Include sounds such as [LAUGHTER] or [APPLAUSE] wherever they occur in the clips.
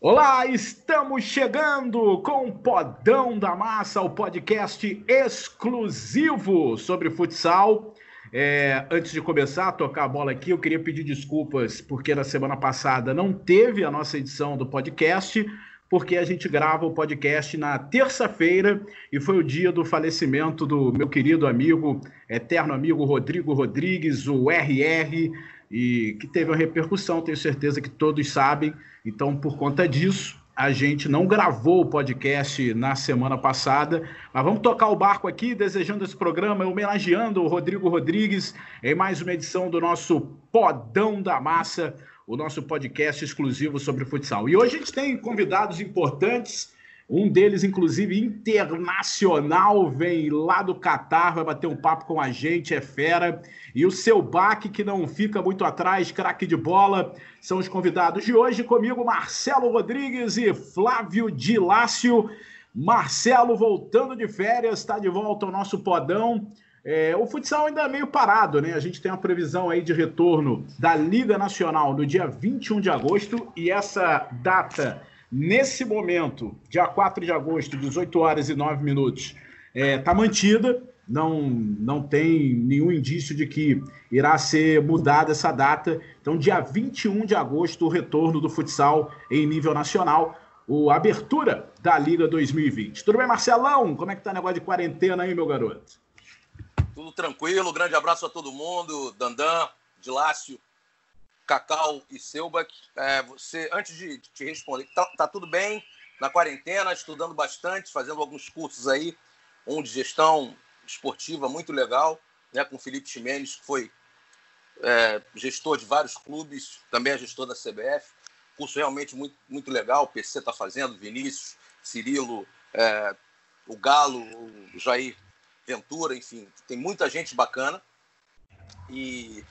Olá, estamos chegando com Podão da Massa, o podcast exclusivo sobre futsal. É, antes de começar a tocar a bola aqui, eu queria pedir desculpas porque na semana passada não teve a nossa edição do podcast, porque a gente grava o podcast na terça-feira e foi o dia do falecimento do meu querido amigo, eterno amigo Rodrigo Rodrigues, o RR, e que teve uma repercussão, tenho certeza que todos sabem. Então, por conta disso, a gente não gravou o podcast na semana passada, mas vamos tocar o barco aqui, desejando esse programa, homenageando o Rodrigo Rodrigues em mais uma edição do nosso Podão da Massa, o nosso podcast exclusivo sobre futsal. E hoje a gente tem convidados importantes, um deles, inclusive, internacional, vem lá do Catar, vai bater um papo com a gente, é fera. E o seu baque, que não fica muito atrás, craque de bola, são os convidados de hoje. Comigo, Marcelo Rodrigues e Flávio Dilácio. Marcelo voltando de férias, está de volta ao nosso podão. É, o futsal ainda é meio parado, né? A gente tem uma previsão aí de retorno da Liga Nacional no dia 21 de agosto e essa data Nesse momento, dia 4 de agosto, 18 horas e 9 minutos, está é, tá mantida, não, não tem nenhum indício de que irá ser mudada essa data. Então, dia 21 de agosto, o retorno do futsal em nível nacional, a abertura da Liga 2020. Tudo bem, Marcelão? Como é que tá o negócio de quarentena aí, meu garoto? Tudo tranquilo, grande abraço a todo mundo, Dandan, Dilácio, Cacau e Selbach, é, você, antes de te responder, tá, tá, tudo bem? Na quarentena, estudando bastante, fazendo alguns cursos aí, um de gestão esportiva muito legal, né, com o Felipe Ximenes, que foi é, gestor de vários clubes, também é gestor da CBF, curso realmente muito, muito legal, o PC está fazendo, Vinícius, Cirilo, é, o Galo, o Jair Ventura, enfim, tem muita gente bacana e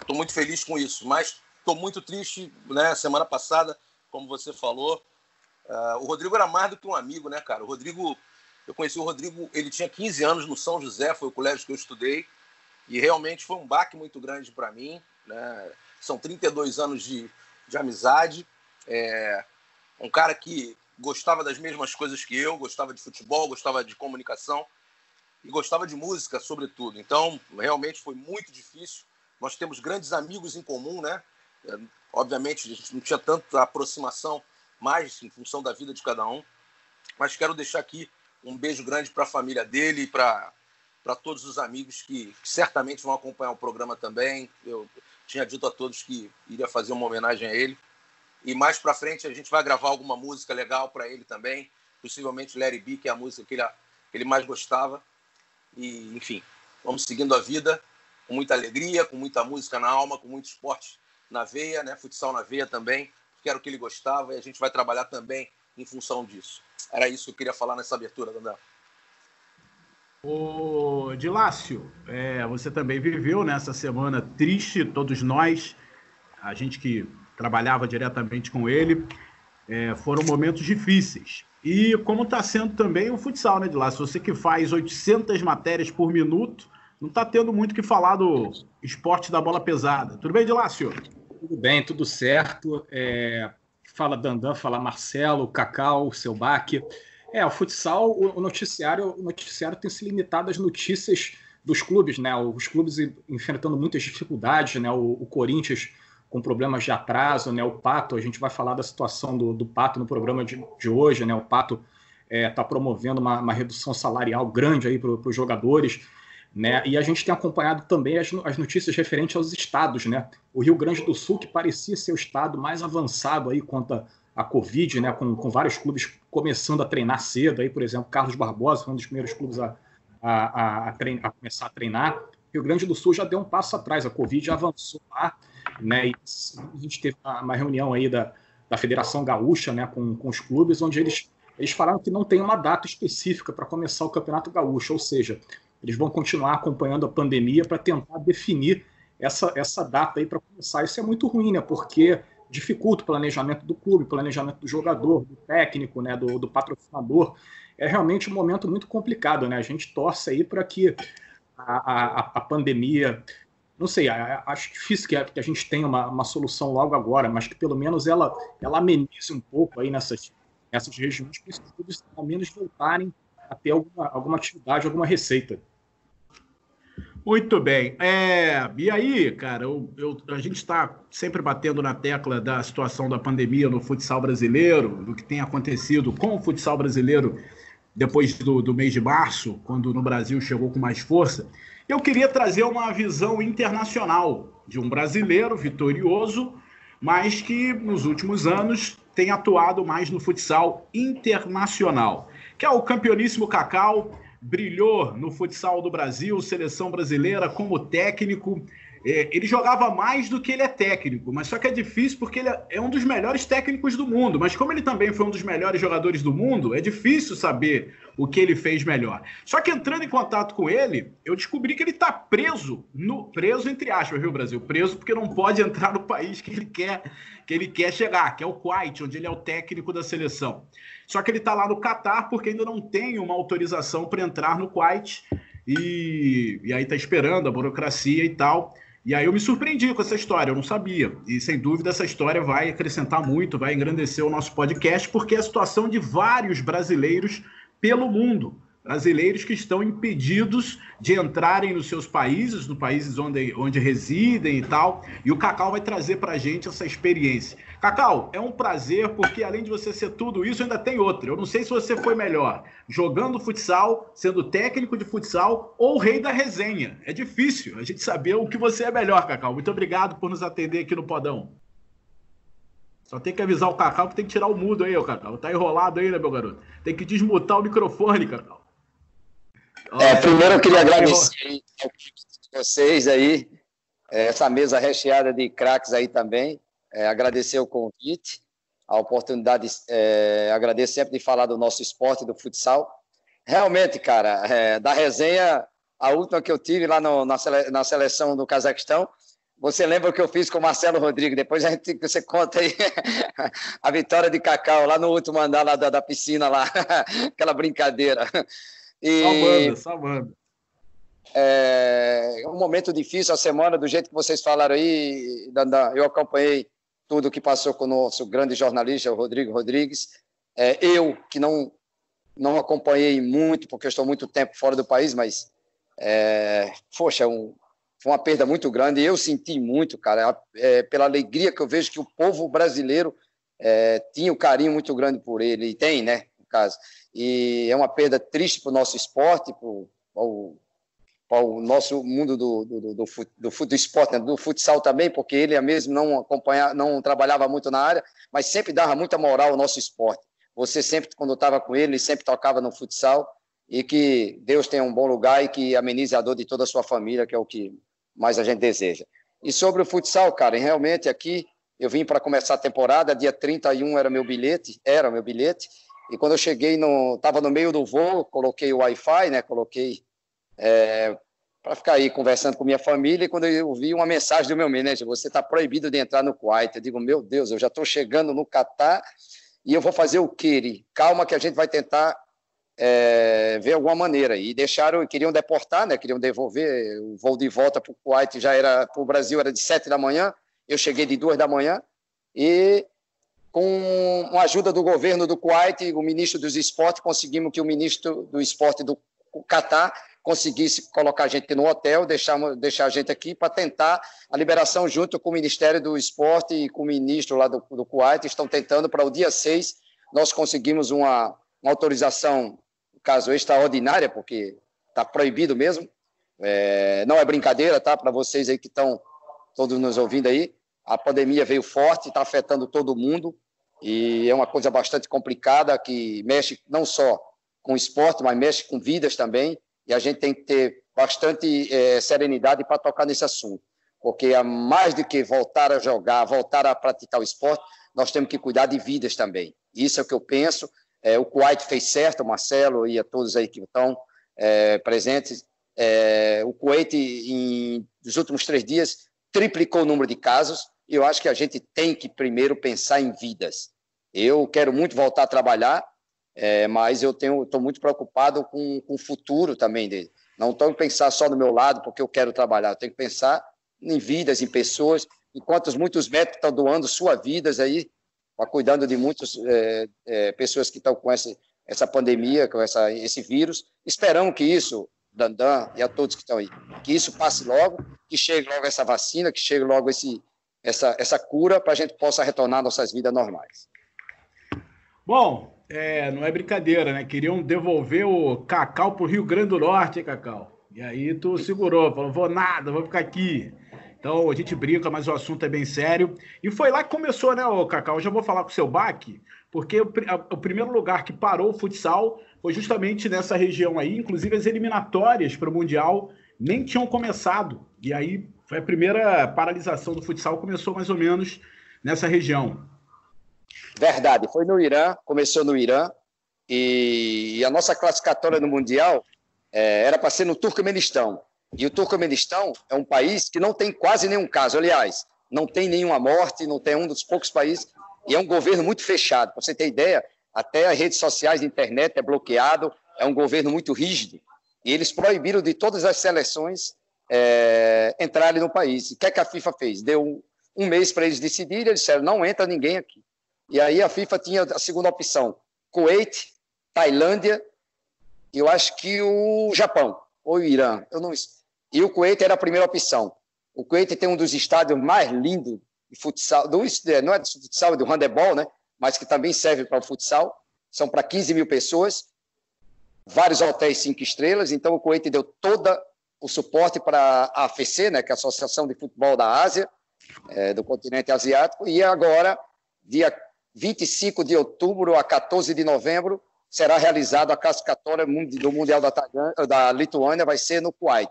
estou muito feliz com isso, mas Estou muito triste, né? Semana passada, como você falou, uh, o Rodrigo era mais do que um amigo, né, cara? O Rodrigo, eu conheci o Rodrigo, ele tinha 15 anos no São José, foi o colégio que eu estudei, e realmente foi um baque muito grande para mim, né? São 32 anos de, de amizade. É, um cara que gostava das mesmas coisas que eu, gostava de futebol, gostava de comunicação e gostava de música, sobretudo. Então, realmente foi muito difícil. Nós temos grandes amigos em comum, né? Obviamente, a gente não tinha tanta aproximação mais em função da vida de cada um, mas quero deixar aqui um beijo grande para a família dele e para todos os amigos que, que, certamente vão acompanhar o programa também. Eu tinha dito a todos que iria fazer uma homenagem a ele. E mais para frente a gente vai gravar alguma música legal para ele também, possivelmente Larry B, que é a música que ele, que ele mais gostava. E, enfim, vamos seguindo a vida com muita alegria, com muita música na alma, com muito esporte na veia, né? Futsal na veia também, porque era o que ele gostava e a gente vai trabalhar também em função disso. Era isso que eu queria falar nessa abertura, Dandão. O Dilácio, é, você também viveu nessa semana triste, todos nós, a gente que trabalhava diretamente com ele, é, foram momentos difíceis. E como está sendo também o futsal, né, Dilácio? Você que faz 800 matérias por minuto, não está tendo muito que falar do esporte da bola pesada. Tudo bem, Dilácio? Tudo bem, tudo certo. É, fala Dandan, fala Marcelo, Cacau, seu baque. É, o futsal, o noticiário, o noticiário tem se limitado às notícias dos clubes, né? Os clubes enfrentando muitas dificuldades, né? O, o Corinthians com problemas de atraso, né? O Pato, a gente vai falar da situação do, do Pato no programa de, de hoje, né? O Pato está é, tá promovendo uma, uma, redução salarial grande aí para os jogadores. Né? E a gente tem acompanhado também as, as, notícias referentes aos estados. Né? O Rio Grande do Sul, que parecia ser o estado mais avançado aí quanto à Covid, né? com, com vários clubes começando a treinar cedo, aí, por exemplo, Carlos Barbosa foi um dos primeiros clubes a, a, a, treinar, a começar a treinar. O Rio Grande do Sul já deu um passo atrás, a Covid já avançou lá. Né? E a gente teve uma reunião aí da, da Federação Gaúcha né? com, com os clubes, onde eles, eles falaram que não tem uma data específica para começar o Campeonato Gaúcho, ou seja, eles vão continuar acompanhando a pandemia para tentar definir essa, essa data aí para começar. Isso é muito ruim, né? Porque dificulta o planejamento do clube, planejamento do jogador, do técnico, né? do, do patrocinador. É realmente um momento muito complicado, né? A gente torce aí para que a, a, a pandemia não sei, acho difícil que a, gente tenha uma, uma, solução logo agora, mas que pelo menos ela, ela amenize um pouco aí nessas, nessas regiões para esses clubes ao menos voltarem a ter alguma, alguma atividade, alguma receita. Muito bem. É, e aí, cara, eu, eu, a gente está sempre batendo na tecla da situação da pandemia no futsal brasileiro, do que tem acontecido com o futsal brasileiro depois do, do mês de março, quando no Brasil chegou com mais força. Eu queria trazer uma visão internacional de um brasileiro vitorioso, mas que nos últimos anos tem atuado mais no futsal internacional, que é o campeoníssimo Cacau brilhou no futsal do Brasil, seleção brasileira, como técnico. É, ele jogava mais do que ele é técnico, mas só que é difícil porque ele é um dos melhores técnicos do mundo. Mas como ele também foi um dos melhores jogadores do mundo, é difícil saber o que ele fez melhor. Só que entrando em contato com ele, eu descobri que ele está preso, no preso entre aspas, viu, Brasil? Preso porque não pode entrar no país que ele quer que ele quer chegar, que é o Kuwait, onde ele é o técnico da seleção. Só que ele está lá no Catar porque ainda não tem uma autorização para entrar no Kuwait e, e aí está esperando a burocracia e tal. E aí eu me surpreendi com essa história, eu não sabia. E sem dúvida essa história vai acrescentar muito, vai engrandecer o nosso podcast, porque é a situação de vários brasileiros pelo mundo brasileiros que estão impedidos de entrarem nos seus países, nos países onde, onde residem e tal. E o Cacau vai trazer para a gente essa experiência. Cacau, é um prazer, porque além de você ser tudo isso, ainda tem outra. Eu não sei se você foi melhor jogando futsal, sendo técnico de futsal ou rei da resenha. É difícil a gente saber o que você é melhor, Cacau. Muito obrigado por nos atender aqui no Podão. Só tem que avisar o Cacau que tem que tirar o mudo aí, o Cacau. Tá enrolado aí, né, meu garoto? Tem que desmutar o microfone, Cacau. É, primeiro eu queria agradecer vocês aí, é, essa mesa recheada de craques aí também. É, agradecer o convite, a oportunidade, é, agradecer sempre de falar do nosso esporte, do futsal. Realmente, cara, é, da resenha, a última que eu tive lá no, na, sele, na seleção do Cazaquistão, você lembra o que eu fiz com o Marcelo Rodrigues? Depois a gente, você conta aí [LAUGHS] a vitória de Cacau lá no último andar lá da, da piscina lá, [LAUGHS] aquela brincadeira. E, salvando, salvando. É um momento difícil a semana, do jeito que vocês falaram aí, eu acompanhei tudo que passou com o nosso grande jornalista, o Rodrigo Rodrigues. É, eu, que não, não acompanhei muito, porque estou muito tempo fora do país, mas, é, poxa, um, foi uma perda muito grande. Eu senti muito, cara, é, pela alegria que eu vejo que o povo brasileiro é, tinha um carinho muito grande por ele, e tem, né, no caso. E é uma perda triste para o nosso esporte, para o, nosso mundo do, do, do, do, do, do esporte, né? do futsal também, porque ele mesmo não acompanhava, não trabalhava muito na área, mas sempre dava muita moral ao nosso esporte. Você sempre, quando estava com ele, sempre tocava no futsal e que Deus tenha um bom lugar e que amenize a dor de toda a sua família, que é o que mais a gente deseja. E sobre o futsal, cara, realmente aqui eu vim para começar a temporada, dia 31 era meu bilhete, era meu bilhete, e quando eu cheguei, no, no meio do voo, coloquei o Wi-Fi, né? Coloquei é, para ficar aí conversando com minha família. E quando eu vi uma mensagem do meu manager, você está proibido de entrar no Kuwait. Eu digo, meu Deus, eu já estou chegando no Catar e eu vou fazer o quê? Calma que a gente vai tentar é, ver alguma maneira. E deixaram, queriam deportar, né? Queriam devolver o voo de volta para o Kuwait. Já era para o Brasil era de sete da manhã. Eu cheguei de duas da manhã e com a ajuda do governo do Kuwait, o ministro dos esportes, conseguimos que o ministro do esporte do Catar conseguisse colocar a gente no hotel, deixar, deixar a gente aqui para tentar a liberação junto com o Ministério do Esporte e com o ministro lá do, do Kuwait. Estão tentando para o dia 6, nós conseguimos uma, uma autorização, caso extraordinária, porque está proibido mesmo. É, não é brincadeira, tá? Para vocês aí que estão todos nos ouvindo aí. A pandemia veio forte, está afetando todo mundo. E é uma coisa bastante complicada que mexe não só com esporte, mas mexe com vidas também. E a gente tem que ter bastante é, serenidade para tocar nesse assunto. Porque a mais do que voltar a jogar, voltar a praticar o esporte, nós temos que cuidar de vidas também. Isso é o que eu penso. É, o Kuwait fez certo, o Marcelo e a todos aí que estão é, presentes. É, o Kuwait, em, nos últimos três dias, triplicou o número de casos. Eu acho que a gente tem que primeiro pensar em vidas. Eu quero muito voltar a trabalhar, é, mas eu estou muito preocupado com, com o futuro também dele. Não estou a pensar só no meu lado porque eu quero trabalhar, eu tenho que pensar em vidas, em pessoas, enquanto muitos médicos estão doando suas vidas aí, cuidando de muitas é, é, pessoas que estão com essa, essa pandemia, com essa, esse vírus. Esperamos que isso, Dandan e a todos que estão aí, que isso passe logo, que chegue logo essa vacina, que chegue logo esse, essa, essa cura para a gente possa retornar nossas vidas normais. Bom, é, não é brincadeira, né? Queriam devolver o Cacau para o Rio Grande do Norte, hein, Cacau? E aí tu segurou, falou, vou nada, vou ficar aqui. Então a gente brinca, mas o assunto é bem sério. E foi lá que começou, né, o Cacau? Eu já vou falar com o seu baque, porque o, o, primeiro lugar que parou o futsal foi justamente nessa região aí, inclusive as eliminatórias para o Mundial nem tinham começado. E aí foi a primeira paralisação do futsal, começou mais ou menos nessa região. Verdade, foi no Irã, começou no Irã, e a nossa classificatória no Mundial é, era para ser no Turcomenistão. E o Turcomenistão é um país que não tem quase nenhum caso. Aliás, não tem nenhuma morte, não tem um dos poucos países. E é um governo muito fechado. Para você ter ideia, até as redes sociais e internet é bloqueado. É um governo muito rígido. E eles proibiram de todas as seleções é, entrarem no país. O que, é que a FIFA fez? Deu um, um mês para eles decidirem. Eles disseram: não entra ninguém aqui. E aí a FIFA tinha a segunda opção: Kuwait, Tailândia eu acho que o Japão ou o Irã, eu não e o Kuwait era a primeira opção. O Kuwait tem um dos estádios mais lindos de futsal, é, não é de futsal, é do handebol, né? Mas que também serve para o futsal. São para 15 mil pessoas, vários hotéis cinco estrelas. Então o Kuwait deu todo o suporte para a AFC, né? Que é a Associação de Futebol da Ásia, é, do continente asiático. E agora, dia 25 de outubro a 14 de novembro, será realizado a classificatória do Mundial da, da Lituânia, vai ser no Kuwait.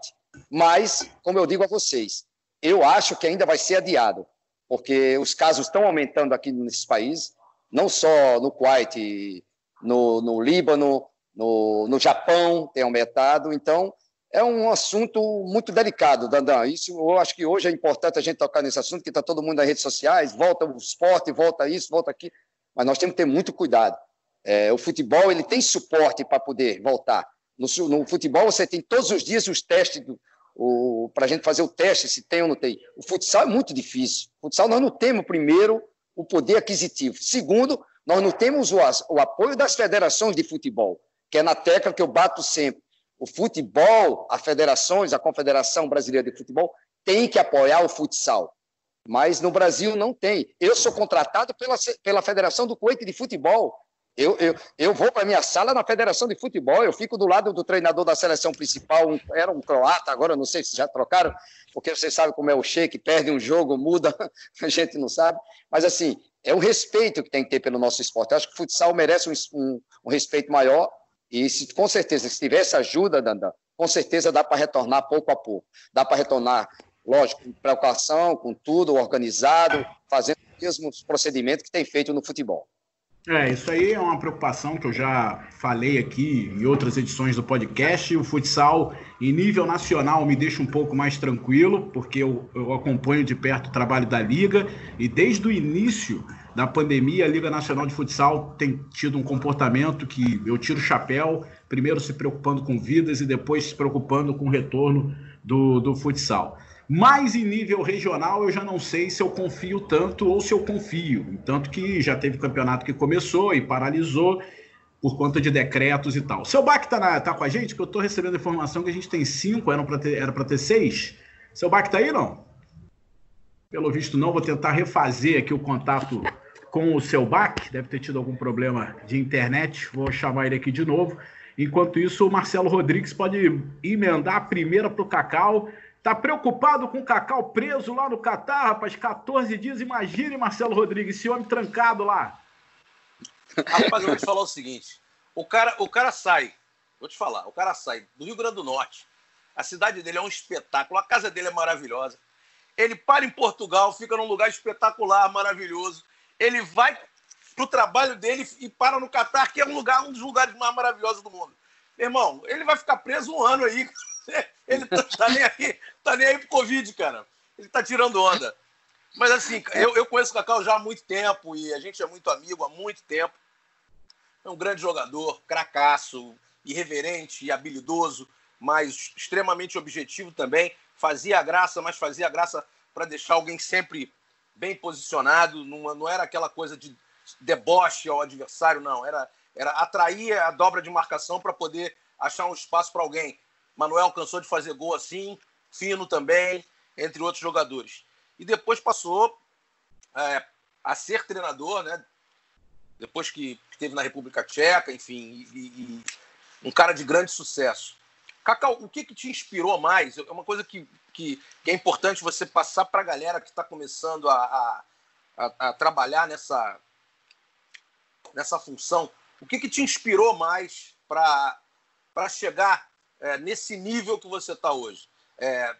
Mas, como eu digo a vocês, eu acho que ainda vai ser adiado, porque os casos estão aumentando aqui nesses países, não só no Kuwait, no, no Líbano, no, no Japão tem aumentado, então é um assunto muito delicado, Dandan. Isso eu acho que hoje é importante a gente tocar nesse assunto, que está todo mundo nas redes sociais, volta o esporte, volta isso, volta aqui, mas nós temos que ter muito cuidado. É, o futebol ele tem suporte para poder voltar. No, no, futebol você tem todos os dias os testes para a gente fazer o teste se tem ou não tem. O futsal é muito difícil. O futsal nós não temos primeiro o poder aquisitivo. Segundo, nós não temos o, o apoio das federações de futebol, que é na tecla que eu bato sempre. O futebol, as federações, a Confederação Brasileira de Futebol tem que apoiar o futsal. Mas no Brasil não tem. Eu sou contratado pela, pela Federação do Coito de Futebol. Eu, eu, eu vou para minha sala na Federação de Futebol, eu fico do lado do treinador da seleção principal, um, era um croata, agora não sei se já trocaram, porque vocês sabem como é o Sheik, perde um jogo, muda, [LAUGHS] a gente não sabe. Mas, assim, é o respeito que tem que ter pelo nosso esporte. Eu acho que o futsal merece um, um, um respeito maior e, se, com certeza, se tivesse ajuda, Dandan, com certeza dá para retornar pouco a pouco. Dá para retornar, lógico, com precaução, com tudo organizado, fazendo os mesmos procedimentos que tem feito no futebol. É, isso aí é uma preocupação que eu já falei aqui em outras edições do podcast. O futsal, em nível nacional, me deixa um pouco mais tranquilo, porque eu, eu acompanho de perto o trabalho da Liga e desde o início da pandemia, a Liga Nacional de Futsal tem tido um comportamento que eu tiro o chapéu, primeiro se preocupando com vidas e depois se preocupando com o retorno do, do futsal. Mas em nível regional eu já não sei se eu confio tanto ou se eu confio. Tanto que já teve campeonato que começou e paralisou por conta de decretos e tal. Seu Bac tá, na, tá com a gente? Que eu tô recebendo informação que a gente tem cinco, era para ter, era ter seis. Seu Bac tá aí, não? Pelo visto não, vou tentar refazer aqui o contato com o seu Bac. Deve ter tido algum problema de internet. Vou chamar ele aqui de novo. Enquanto isso, o Marcelo Rodrigues pode emendar a primeira para o Cacau Tá preocupado com o Cacau preso lá no Catar, rapaz? 14 dias. Imagine, Marcelo Rodrigues, esse homem trancado lá. Rapaz, eu vou te falar o seguinte: o cara, o cara sai, vou te falar, o cara sai do Rio Grande do Norte. A cidade dele é um espetáculo, a casa dele é maravilhosa. Ele para em Portugal, fica num lugar espetacular, maravilhoso. Ele vai pro trabalho dele e para no Catar, que é um lugar, um dos lugares mais maravilhosos do mundo. Irmão, ele vai ficar preso um ano aí. [LAUGHS] Ele tá, tá, nem aí, tá nem aí pro Covid, cara. Ele tá tirando onda. Mas assim, eu, eu conheço o Cacau já há muito tempo e a gente é muito amigo há muito tempo. É um grande jogador, cracaço, irreverente e habilidoso, mas extremamente objetivo também. fazia graça, mas fazia graça para deixar alguém sempre bem posicionado, não, não era aquela coisa de deboche ao adversário, não. Era, era atrair a dobra de marcação para poder achar um espaço para alguém. Manuel cansou de fazer gol assim, Fino também, entre outros jogadores. E depois passou é, a ser treinador, né? Depois que esteve na República Tcheca, enfim, e, e, um cara de grande sucesso. Cacau, o que, que te inspirou mais? É uma coisa que, que, que é importante você passar para a galera que está começando a, a, a, trabalhar nessa, nessa função. O que, que te inspirou mais para chegar é, nesse nível que você está hoje? É,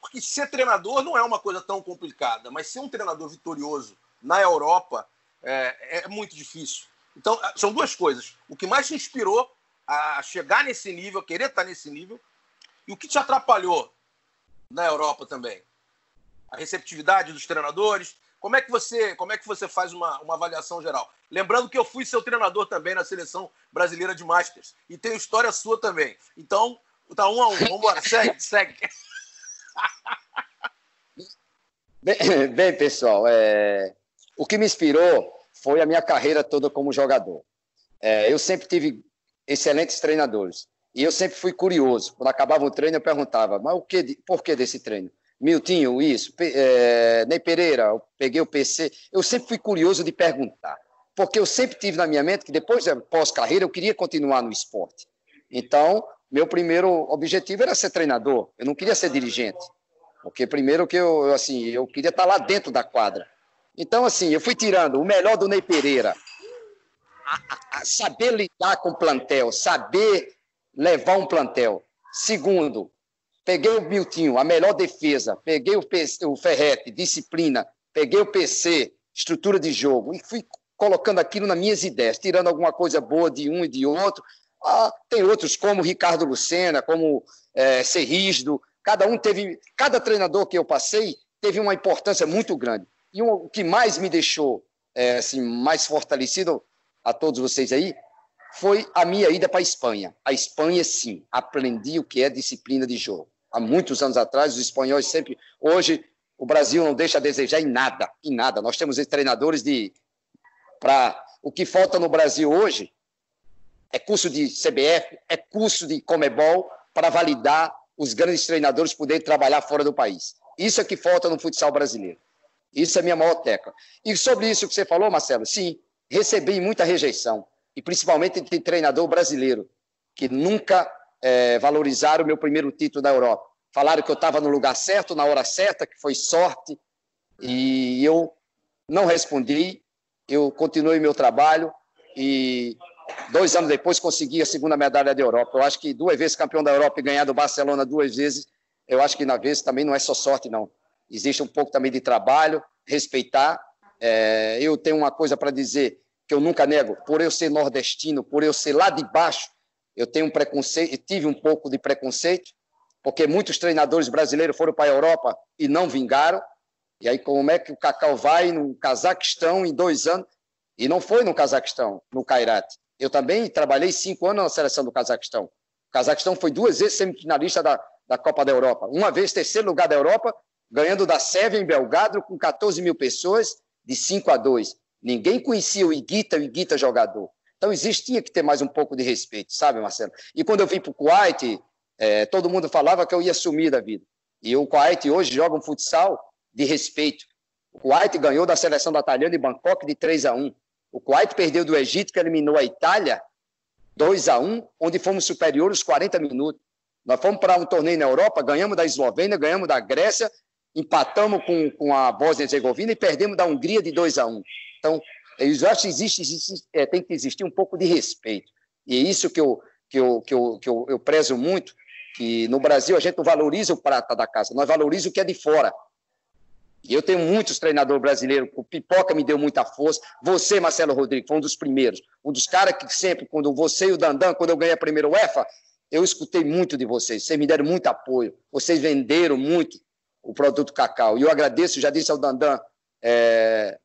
porque ser treinador não é uma coisa tão complicada, mas ser um treinador vitorioso na Europa é, é muito difícil. Então, são duas coisas. O que mais te inspirou a chegar nesse nível, querer estar nesse nível, e o que te atrapalhou na Europa também? A receptividade dos treinadores. Como é que você, como é que você faz uma, uma avaliação geral? Lembrando que eu fui seu treinador também na seleção brasileira de Masters e tenho história sua também. Então, tá um a um. Vamos embora, [LAUGHS] segue, segue. Bem, [LAUGHS] bem pessoal, é... o que me inspirou foi a minha carreira toda como jogador. É, eu sempre tive excelentes treinadores. E eu sempre fui curioso. Quando acabava o treino, eu perguntava, mas o que, por que desse treino? Miltinho, isso. É, Ney Pereira, eu peguei o PC. Eu sempre fui curioso de perguntar. Porque eu sempre tive na minha mente que depois da pós-carreira eu queria continuar no esporte. Então, meu primeiro objetivo era ser treinador. Eu não queria ser dirigente. Porque primeiro que eu, assim, eu queria estar lá dentro da quadra. Então, assim, eu fui tirando o melhor do Ney Pereira, saber lidar com o plantel, saber levar um plantel. Segundo, peguei o Miltinho, a melhor defesa, peguei o, PC, o Ferrete, disciplina, peguei o PC, estrutura de jogo, e fui colocando aquilo nas minhas ideias, tirando alguma coisa boa de um e de outro. Ah, tem outros como Ricardo Lucena, como é, Serrígido, cada um teve, cada treinador que eu passei teve uma importância muito grande. E o que mais me deixou é, assim, mais fortalecido a todos vocês aí, foi a minha ida para a Espanha. A Espanha, sim, aprendi o que é disciplina de jogo. Há muitos anos atrás, os espanhóis sempre. Hoje, o Brasil não deixa a desejar em nada, em nada. Nós temos treinadores de. Para o que falta no Brasil hoje é curso de CBF, é curso de Comebol para validar os grandes treinadores poderem trabalhar fora do país. Isso é que falta no futsal brasileiro. Isso é minha maior tecla. E sobre isso que você falou, Marcelo, sim, recebi muita rejeição, e principalmente de treinador brasileiro, que nunca é, valorizaram o meu primeiro título da Europa. Falaram que eu estava no lugar certo, na hora certa, que foi sorte, e eu não respondi, eu continuei meu trabalho, e dois anos depois consegui a segunda medalha da Europa. Eu acho que duas vezes campeão da Europa e ganhar do Barcelona duas vezes, eu acho que na vez também não é só sorte, não. Existe um pouco também de trabalho, respeitar. É, eu tenho uma coisa para dizer que eu nunca nego, por eu ser nordestino, por eu ser lá de baixo, eu tenho um preconceito, tive um pouco de preconceito, porque muitos treinadores brasileiros foram para a Europa e não vingaram. E aí, como é que o Cacau vai no Cazaquistão em dois anos? E não foi no Cazaquistão, no Kairat. Eu também trabalhei cinco anos na seleção do Cazaquistão. O Cazaquistão foi duas vezes semifinalista da, da Copa da Europa. Uma vez terceiro lugar da Europa, ganhando da Sérvia em Belgrado com 14 mil pessoas, de 5 a 2. Ninguém conhecia o Iguita, o Iguita jogador. Então existia que ter mais um pouco de respeito, sabe, Marcelo? E quando eu vim para o Kuwait, é, todo mundo falava que eu ia sumir da vida. E o Kuwait hoje joga um futsal de respeito. O Kuwait ganhou da seleção da Italiana em Bangkok de 3 a 1. O Kuwait perdeu do Egito, que eliminou a Itália 2 a 1, onde fomos superiores 40 minutos. Nós fomos para um torneio na Europa, ganhamos da Eslovênia, ganhamos da Grécia, empatamos com, com a Bósnia e Herzegovina e perdemos da Hungria de 2 a 1. Então, eu acho que existe, existe é, tem que existir um pouco de respeito. E é isso que eu, que eu, que eu, que eu, eu prezo muito, que no Brasil a gente não valoriza o prata da casa, nós valorizamos o que é de fora. E eu tenho muitos treinadores brasileiros, o Pipoca me deu muita força, você, Marcelo Rodrigues, foi um dos primeiros, um dos caras que sempre, quando você e o Dandan, quando eu ganhei a primeira UEFA, eu escutei muito de vocês, vocês me deram muito apoio, vocês venderam muito o produto cacau. E eu agradeço, já disse ao Dandan, é,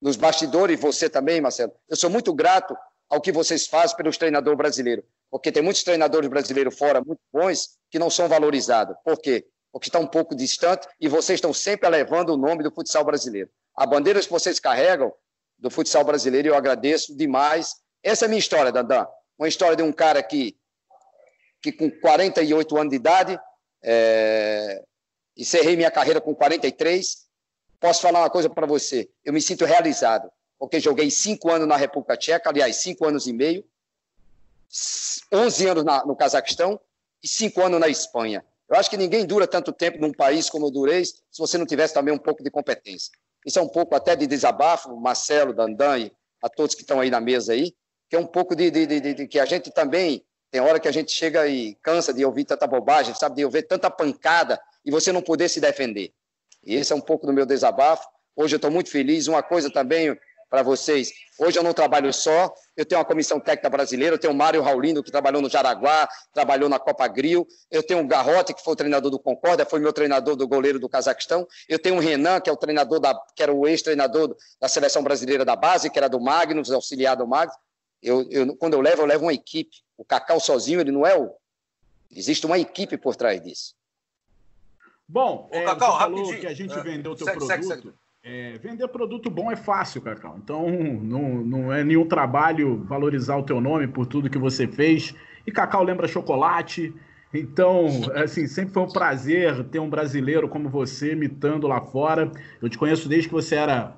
nos bastidores, você também, Marcelo, eu sou muito grato ao que vocês fazem pelos treinadores brasileiros, porque tem muitos treinadores brasileiros fora muito bons que não são valorizados. Por quê? porque está um pouco distante e vocês estão sempre elevando o nome do futsal brasileiro. A bandeira que vocês carregam do futsal brasileiro, eu agradeço demais. Essa é a minha história, Dandan. Uma história de um cara que, que com 48 anos de idade, é, encerrei minha carreira com 43. Posso falar uma coisa para você? Eu me sinto realizado, porque joguei cinco anos na República Tcheca, aliás, cinco anos e meio, 11 anos na, no Cazaquistão e cinco anos na Espanha. Eu acho que ninguém dura tanto tempo num país como eu durei se você não tivesse também um pouco de competência. Isso é um pouco até de desabafo, Marcelo, Dandan e a todos que estão aí na mesa aí, que é um pouco de, de, de, de, que a gente também tem hora que a gente chega e cansa de ouvir tanta bobagem, sabe, de ouvir tanta pancada e você não poder se defender. E esse é um pouco do meu desabafo. Hoje eu estou muito feliz. Uma coisa também, para vocês. Hoje eu não trabalho só, eu tenho uma comissão técnica brasileira, eu tenho o Mário Raulino, que trabalhou no Jaraguá, trabalhou na Copa Grill, eu tenho o Garrote, que foi o treinador do Concórdia, foi meu treinador do goleiro do Cazaquistão, eu tenho o Renan, que é o treinador da, que era o ex-treinador da seleção brasileira da base, que era do Magnus, auxiliar do Magnus. Eu, eu, quando eu levo, eu levo uma equipe. O Cacau sozinho, ele não é o. Existe uma equipe por trás disso. Bom, Ô, é, Cacau, você falou rapidinho. que a gente vendeu o teu segue, produto. Segue, segue. É, vender produto bom é fácil, Cacau. Então, não, não é nenhum trabalho valorizar o teu nome por tudo que você fez. E Cacau lembra chocolate. Então, assim, sempre foi um prazer ter um brasileiro como você imitando lá fora. Eu te conheço desde que você era,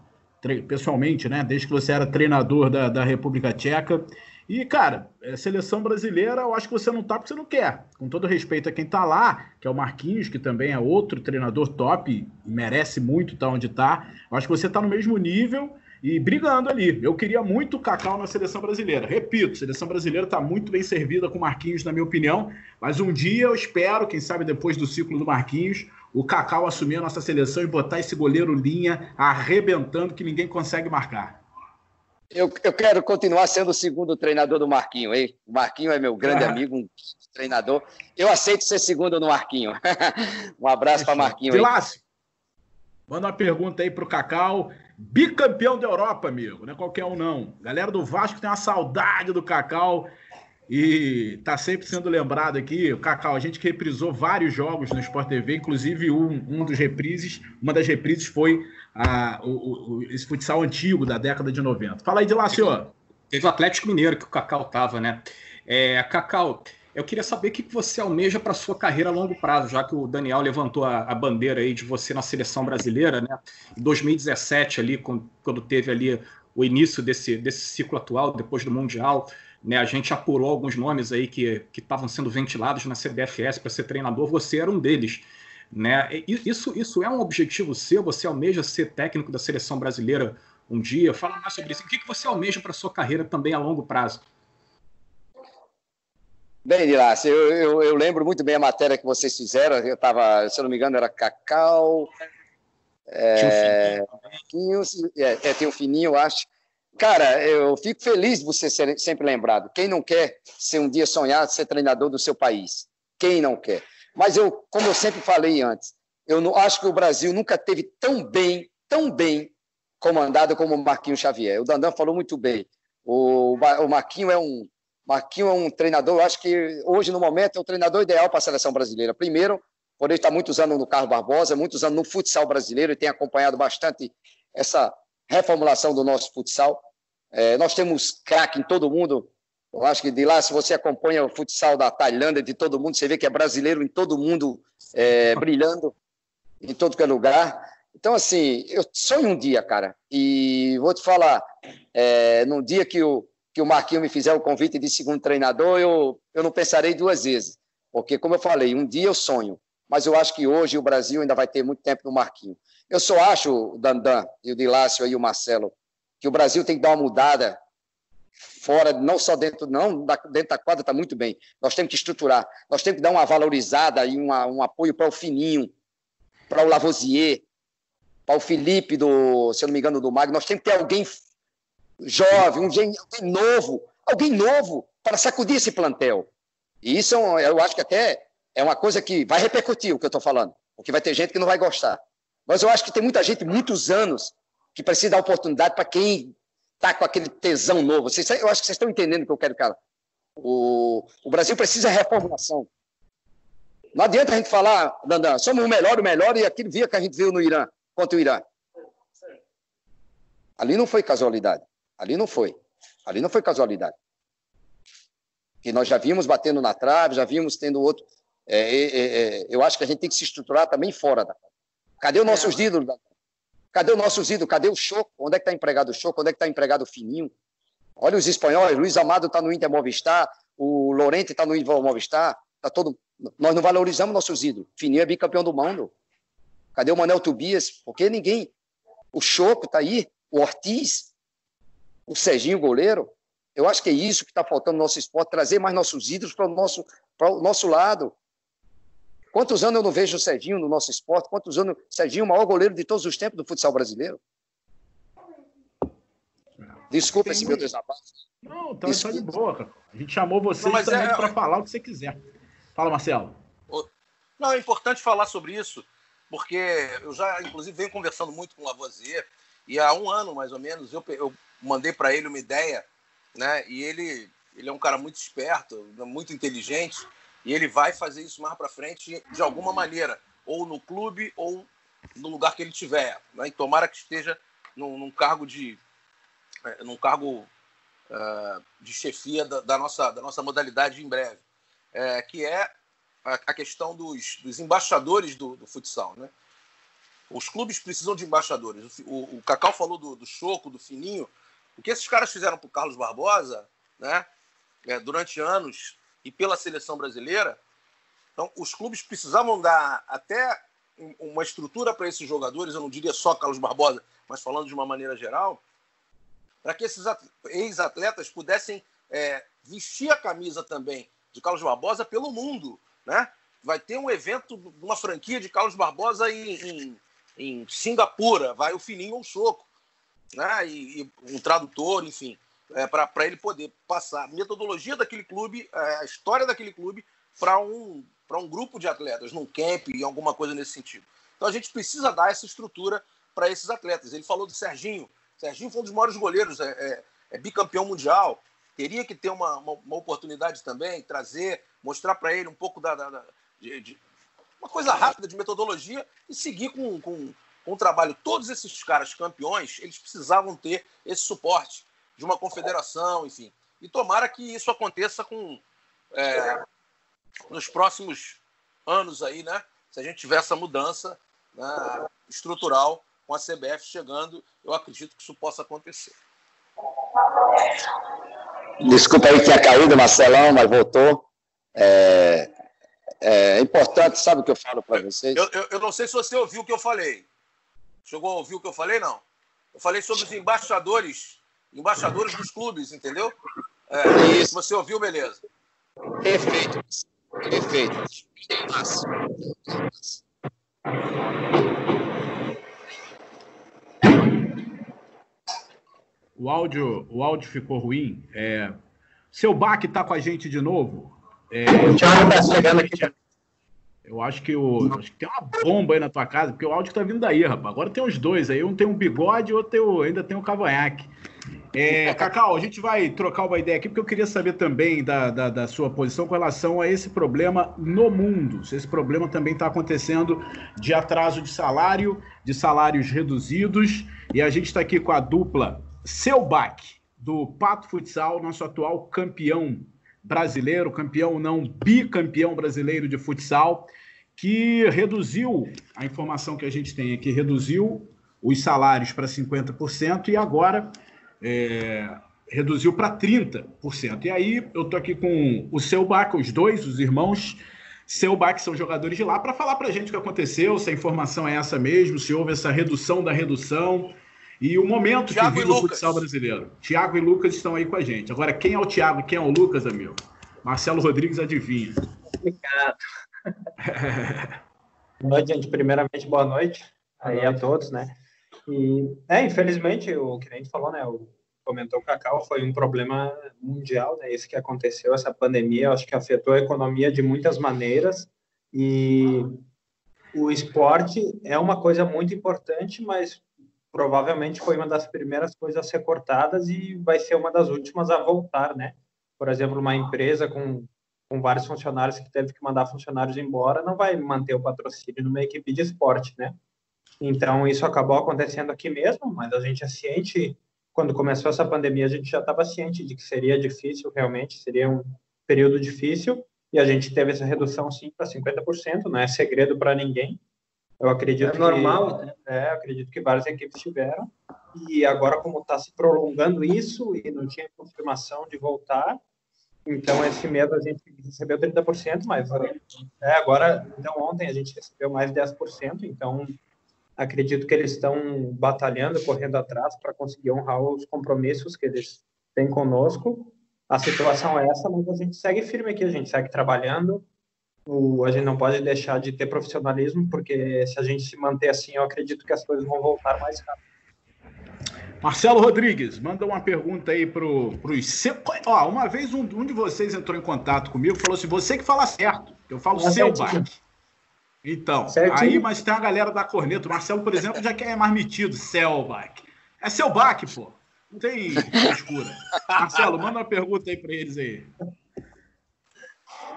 pessoalmente, né? Desde que você era treinador da, da República Tcheca. E, cara, é, seleção brasileira, eu acho que você não tá porque você não quer. Com todo respeito a quem tá lá, que é o Marquinhos, que também é outro treinador top merece muito estar tá onde tá. Eu acho que você tá no mesmo nível e brigando ali. Eu queria muito o Cacau na seleção brasileira. Repito, seleção brasileira está muito bem servida com o Marquinhos, na minha opinião. Mas um dia eu espero, quem sabe depois do ciclo do Marquinhos, o Cacau assumir a nossa seleção e botar esse goleiro linha arrebentando que ninguém consegue marcar. Eu, eu quero continuar sendo o segundo treinador do Marquinho, hein? O Marquinho é meu grande ah. amigo, um treinador. Eu aceito ser segundo no Marquinho. [LAUGHS] um abraço para Marquinho. Vilácio, manda uma pergunta aí para o Cacau. Bicampeão da Europa, amigo, não é qualquer um não. Galera do Vasco tem uma saudade do Cacau e tá sempre sendo lembrado aqui. O Cacau, a gente reprisou vários jogos no Sport TV, inclusive um, um dos reprises, uma das reprises foi a, o, o, esse futsal antigo da década de 90. Fala aí de lá, senhor. Teve o Atlético Mineiro que o Cacau tava, né? É, Cacau, eu queria saber o que você almeja para sua carreira a longo prazo, já que o Daniel levantou a, a, bandeira aí de você na seleção brasileira, né? Em 2017 ali, quando teve ali o início desse, desse ciclo atual, depois do Mundial, né? A gente apurou alguns nomes aí que estavam sendo ventilados na CBFS para ser treinador, você era um deles. Né? Isso, isso é um objetivo seu? Você almeja ser técnico da seleção brasileira um dia? Fala mais sobre isso. O que, que você almeja para sua carreira também a longo prazo? Bem, Dilácio, eu, eu, eu, lembro muito bem a matéria que vocês fizeram. Eu estava, se eu não me engano, era Cacau. É, tinha um fininho, é, é, tem um fininho, acho. Cara, eu fico feliz de você ser sempre lembrado. Quem não quer ser um dia sonhar ser treinador do seu país? Quem não quer? Mas eu, como eu sempre falei antes, eu não, acho que o Brasil nunca teve tão bem, tão bem comandado como o Marquinho Xavier. O Dandan falou muito bem. O, o Marquinho é um Marquinho é um treinador, eu acho que hoje, no momento, é o treinador ideal para a seleção brasileira. Primeiro, por ele estar muitos anos no Carlos Barbosa, muitos anos no futsal brasileiro, e tem acompanhado bastante essa reformulação do nosso futsal. É, nós temos craque em todo mundo, eu acho que de lá, se você acompanha o futsal da Tailândia, de todo mundo, você vê que é brasileiro em todo mundo, é, [LAUGHS] brilhando em todo que é lugar. Então, assim, eu sonho um dia, cara, e vou te falar, é, num dia que o, que o Marquinho me fizer o convite de segundo treinador, eu, eu não pensarei duas vezes, porque, como eu falei, um dia eu sonho, mas eu acho que hoje o Brasil ainda vai ter muito tempo no Marquinho. Eu só acho, o Dandan e o Dilácio e o Marcelo, que o Brasil tem que dar uma mudada fora, não só dentro, não, dentro da quadra está muito bem. Nós temos que estruturar, nós temos que dar uma valorizada e uma, um apoio para o Fininho, para o Lavoisier, para o Felipe, do, se eu não me engano, do Mag. Nós temos que ter alguém jovem, um, alguém novo, alguém novo para sacudir esse plantel. E isso é eu acho que até é uma coisa que vai repercutir o que eu estou falando, porque vai ter gente que não vai gostar. Mas eu acho que tem muita gente, muitos anos, que precisa dar oportunidade para quem tá com aquele tesão novo. Vocês, eu acho que vocês estão entendendo o que eu quero, cara. O, o Brasil precisa de reformulação. Não adianta a gente falar, Dandan, somos o melhor, o melhor, e aquilo via que a gente viu no Irã, contra o Irã. Ali não foi casualidade. Ali não foi. Ali não foi casualidade. Que nós já vimos batendo na trave, já vimos tendo outro. É, é, é, eu acho que a gente tem que se estruturar também fora da. Cadê os nossos é. ídolos? Cadê os nossos ídolos? Cadê o Choco? Onde é que está empregado o Choco? Onde é que está empregado o Fininho? Olha os espanhóis, Luiz Amado está no Inter Movistar, o Lorente está no Inter Movistar, tá todo. Nós não valorizamos nossos ídolos. Fininho é bicampeão do mundo. Cadê o Manel Tobias? Porque ninguém. O Choco está aí, o Ortiz, o Serginho goleiro. Eu acho que é isso que está faltando no nosso esporte, trazer mais nossos ídolos para o nosso, o nosso lado. Quantos anos eu não vejo o Serginho no nosso esporte? Quantos anos o Serginho, o maior goleiro de todos os tempos do futsal brasileiro? Desculpa esse meu desabafo. Não, tá, tá de boa. A gente chamou você também é... para falar o que você quiser. Fala, Marcelo. Não, é importante falar sobre isso, porque eu já, inclusive, venho conversando muito com o Lavoisier, e há um ano, mais ou menos, eu, eu mandei para ele uma ideia, né? E ele, ele é um cara muito esperto, muito inteligente, e ele vai fazer isso mais para frente de alguma maneira, ou no clube ou no lugar que ele tiver. Né? E tomara que esteja num, num cargo de é, num cargo uh, de chefia da, da, nossa, da nossa modalidade em breve, é, que é a, a questão dos, dos embaixadores do, do, futsal. Né? Os clubes precisam de embaixadores. O, o Cacau falou do, do Choco, do Fininho. O que esses caras fizeram para o Carlos Barbosa né, é, durante anos e pela seleção brasileira, então os clubes precisavam dar até uma estrutura para esses jogadores, eu não diria só Carlos Barbosa, mas falando de uma maneira geral, para que esses ex-atletas pudessem é, vestir a camisa também de Carlos Barbosa pelo mundo. Né? Vai ter um evento, uma franquia de Carlos Barbosa em, em, em Singapura, vai o Fininho ou o Choco, né? e, e um tradutor, enfim, é, para ele poder passar a metodologia daquele clube, é, a história daquele clube, para um, um grupo de atletas, num camp e alguma coisa nesse sentido. Então a gente precisa dar essa estrutura para esses atletas. Ele falou do Serginho, Serginho foi um dos maiores goleiros, é, é, é bicampeão mundial. Teria que ter uma, uma, uma oportunidade também, trazer, mostrar para ele um pouco da, da, da de, de, uma coisa rápida de metodologia e seguir com, com, com o trabalho. Todos esses caras campeões, eles precisavam ter esse suporte de uma confederação, enfim. E tomara que isso aconteça com é, nos próximos anos aí, né? Se a gente tiver essa mudança né, estrutural com a CBF chegando, eu acredito que isso possa acontecer. Desculpa aí que tinha caído, Marcelão, mas voltou. É, é importante, sabe o que eu falo para vocês? Eu, eu, eu, não sei se você ouviu o que eu falei. Chegou a ouvir o que eu falei? Não. Eu falei sobre os embaixadores, embaixadores dos clubes, entendeu? É, se você ouviu, beleza. Perfeito. Perfeito. O áudio, o áudio ficou ruim. É... Seu Baque está com a gente de novo. É... O Thiago está chegando aqui. Eu acho que, o... acho que tem uma bomba aí na tua casa, porque o áudio está vindo daí, rapaz. Agora tem os dois aí. Um tem um bigode e outro tem o... ainda tem um cavanhaque. É, Cacau, a gente vai trocar uma ideia aqui, porque eu queria saber também da, da, da, sua posição com relação a esse problema no mundo. Se esse problema também está acontecendo de atraso de salário, de salários reduzidos. E a gente está aqui com a dupla Selbach, do Pato Futsal, nosso atual campeão brasileiro, campeão não bicampeão brasileiro de futsal, que reduziu, a informação que a gente tem aqui, reduziu os salários para 50% e agora é, reduziu para 30%. E aí eu estou aqui com o Selbach, os dois, os irmãos Selbach são jogadores de lá, para falar para a gente o que aconteceu, se a informação é essa mesmo, se houve essa redução da redução, e o momento Thiago que vive o futsal brasileiro. Tiago e Lucas estão aí com a gente. Agora, quem é o Tiago e quem é o Lucas, amigo? Marcelo Rodrigues adivinha. Obrigado. [LAUGHS] boa noite, gente. Primeiramente, boa noite aí a todos, né? E, é, infelizmente, o que falou, né? O, comentou o Cacau, foi um problema mundial, né? Isso que aconteceu, essa pandemia, acho que afetou a economia de muitas maneiras e o esporte é uma coisa muito importante, mas provavelmente foi uma das primeiras coisas a ser cortadas e vai ser uma das últimas a voltar, né? Por exemplo, uma empresa com com vários funcionários que teve que mandar funcionários embora, não vai manter o patrocínio numa equipe de esporte, né? Então, isso acabou acontecendo aqui mesmo, mas a gente é ciente, quando começou essa pandemia, a gente já estava ciente de que seria difícil, realmente, seria um período difícil, e a gente teve essa redução, sim, para 50%, não é segredo para ninguém. Eu acredito é normal, que, né? é, acredito que várias equipes tiveram, e agora, como está se prolongando isso, e não tinha confirmação de voltar, então, esse mês a gente recebeu 30%, mas é, agora, então ontem a gente recebeu mais 10%, então acredito que eles estão batalhando, correndo atrás para conseguir honrar os compromissos que eles têm conosco. A situação é essa, mas a gente segue firme aqui, a gente segue trabalhando. O, a gente não pode deixar de ter profissionalismo, porque se a gente se manter assim, eu acredito que as coisas vão voltar mais rápido. Marcelo Rodrigues, manda uma pergunta aí pro, pro seu. Ó, uma vez um, um, de vocês entrou em contato comigo falou assim: você que fala certo. Eu falo seu baque. Então, certinho. aí, mas tem a galera da corneta. O Marcelo, por exemplo, já quer mais metido, Selbach. É seu baque, pô. Não tem escura. [LAUGHS] Marcelo, manda uma pergunta aí para eles aí.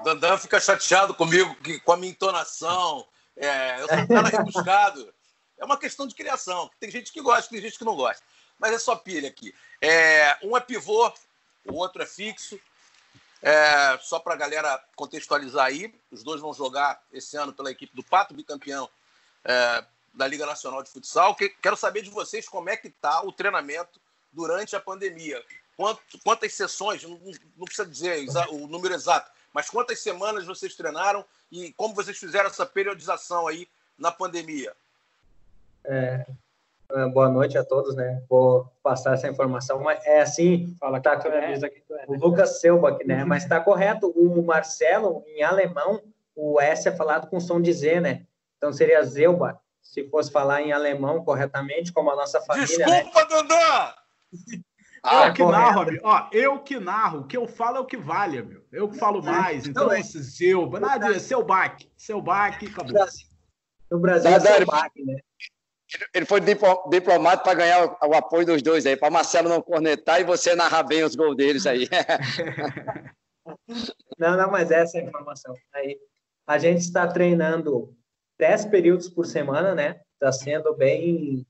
Dandan fica chateado comigo, que, com a minha entonação. É, eu sou um cara rebuscado. É uma questão de criação. Tem gente que gosta, tem gente que não gosta mas é só pilha aqui. É, um é pivô, o outro é fixo. É, só para a galera contextualizar aí, os dois vão jogar esse ano pela equipe do Pato, bicampeão é, da Liga Nacional de Futsal. Que, quero saber de vocês como é que está o treinamento durante a pandemia. Quanto, quantas sessões, não, não precisa dizer o número exato, mas quantas semanas vocês treinaram e como vocês fizeram essa periodização aí na pandemia? É, boa noite a todos, né? Vou passar essa informação, mas é assim, fala tá, que é, aqui, é, o Lucas Selbach, né? Mas está correto, o Marcelo, em alemão, o S é falado com som de Z, né? Então seria Zelba, se fosse falar em alemão corretamente, como a nossa família, né? Desculpa, né? Dandã! Ah, eu que narro, amigo. Ó, eu que narro, o que eu falo é o que vale, amigo. Eu que falo mais. Então, então é esse Zelba, nada seu baque, seu baque, acabou. No Brasil, é seu baque, né? Ele foi diplomado para ganhar o, o, apoio dos dois aí, para Marcelo não cornetar e você narrar bem os gols deles aí. [LAUGHS] não, não, mas essa é a informação. Aí, a gente está treinando 10 períodos por semana, né? Está sendo bem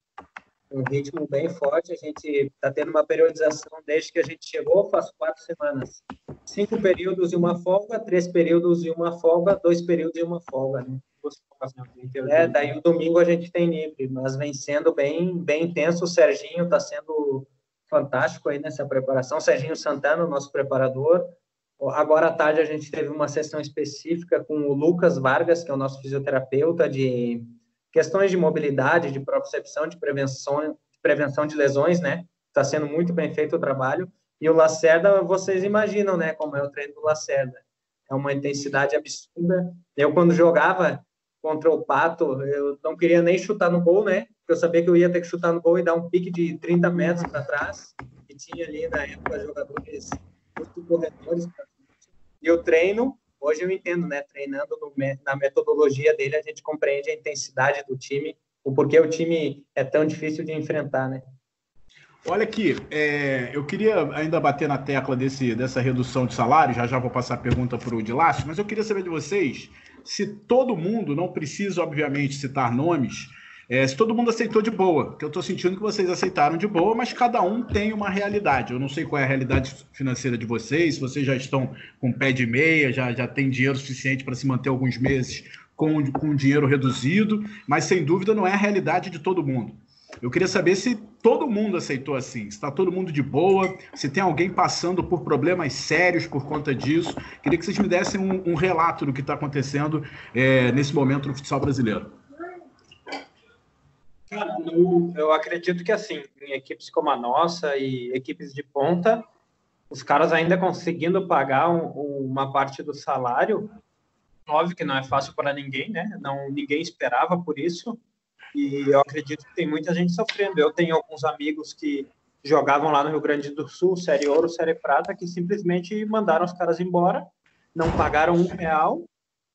um ritmo bem forte. A gente está tendo uma periodização desde que a gente chegou, faz quatro semanas. Cinco períodos e uma folga, três períodos e uma folga, dois períodos e uma folga, né? É, daí o domingo a gente tem livre, mas vem sendo bem, bem intenso. O Serginho está sendo fantástico aí nessa preparação. O Serginho Santana, nosso preparador. Agora à tarde a gente teve uma sessão específica com o Lucas Vargas, que é o nosso fisioterapeuta de questões de mobilidade, de propriocepção, de prevenção, de prevenção de lesões, né? Está sendo muito bem feito o trabalho. E o Lacerda, vocês imaginam, né, como é o treino do Lacerda. É uma intensidade absurda. Eu, quando jogava, contra o Pato, eu não queria nem chutar no gol, né? Porque eu sabia que eu ia ter que chutar no gol e dar um pique de 30 metros para trás. E tinha ali, na época, jogadores muito corredores. E o treino, hoje eu entendo, né? Treinando no, na metodologia dele, a gente compreende a intensidade do time, o porquê o time é tão difícil de enfrentar, né? Olha aqui, é, eu queria ainda bater na tecla desse, dessa redução de salário, já já vou passar a pergunta para o Dilácio, mas eu queria saber de vocês se todo mundo, não preciso, obviamente, citar nomes, é, se todo mundo aceitou de boa, que eu estou sentindo que vocês aceitaram de boa, mas cada um tem uma realidade. Eu não sei qual é a realidade financeira de vocês, se vocês já estão com pé de meia, já, já tem dinheiro suficiente para se manter alguns meses com, com dinheiro reduzido, mas sem dúvida não é a realidade de todo mundo. Eu queria saber se todo mundo aceitou assim, está todo mundo de boa, se tem alguém passando por problemas sérios por conta disso. Queria que vocês me dessem um, um relato do que está acontecendo é, nesse momento no futsal brasileiro. Eu, eu acredito que assim, em equipes como a nossa e equipes de ponta, os caras ainda conseguindo pagar um, uma parte do salário, óbvio que não é fácil para ninguém, né? Não ninguém esperava por isso e eu acredito que tem muita gente sofrendo. Eu tenho alguns amigos que jogavam lá no Rio Grande do Sul, Série Ouro, Série Prata, que simplesmente mandaram os caras embora, não pagaram um real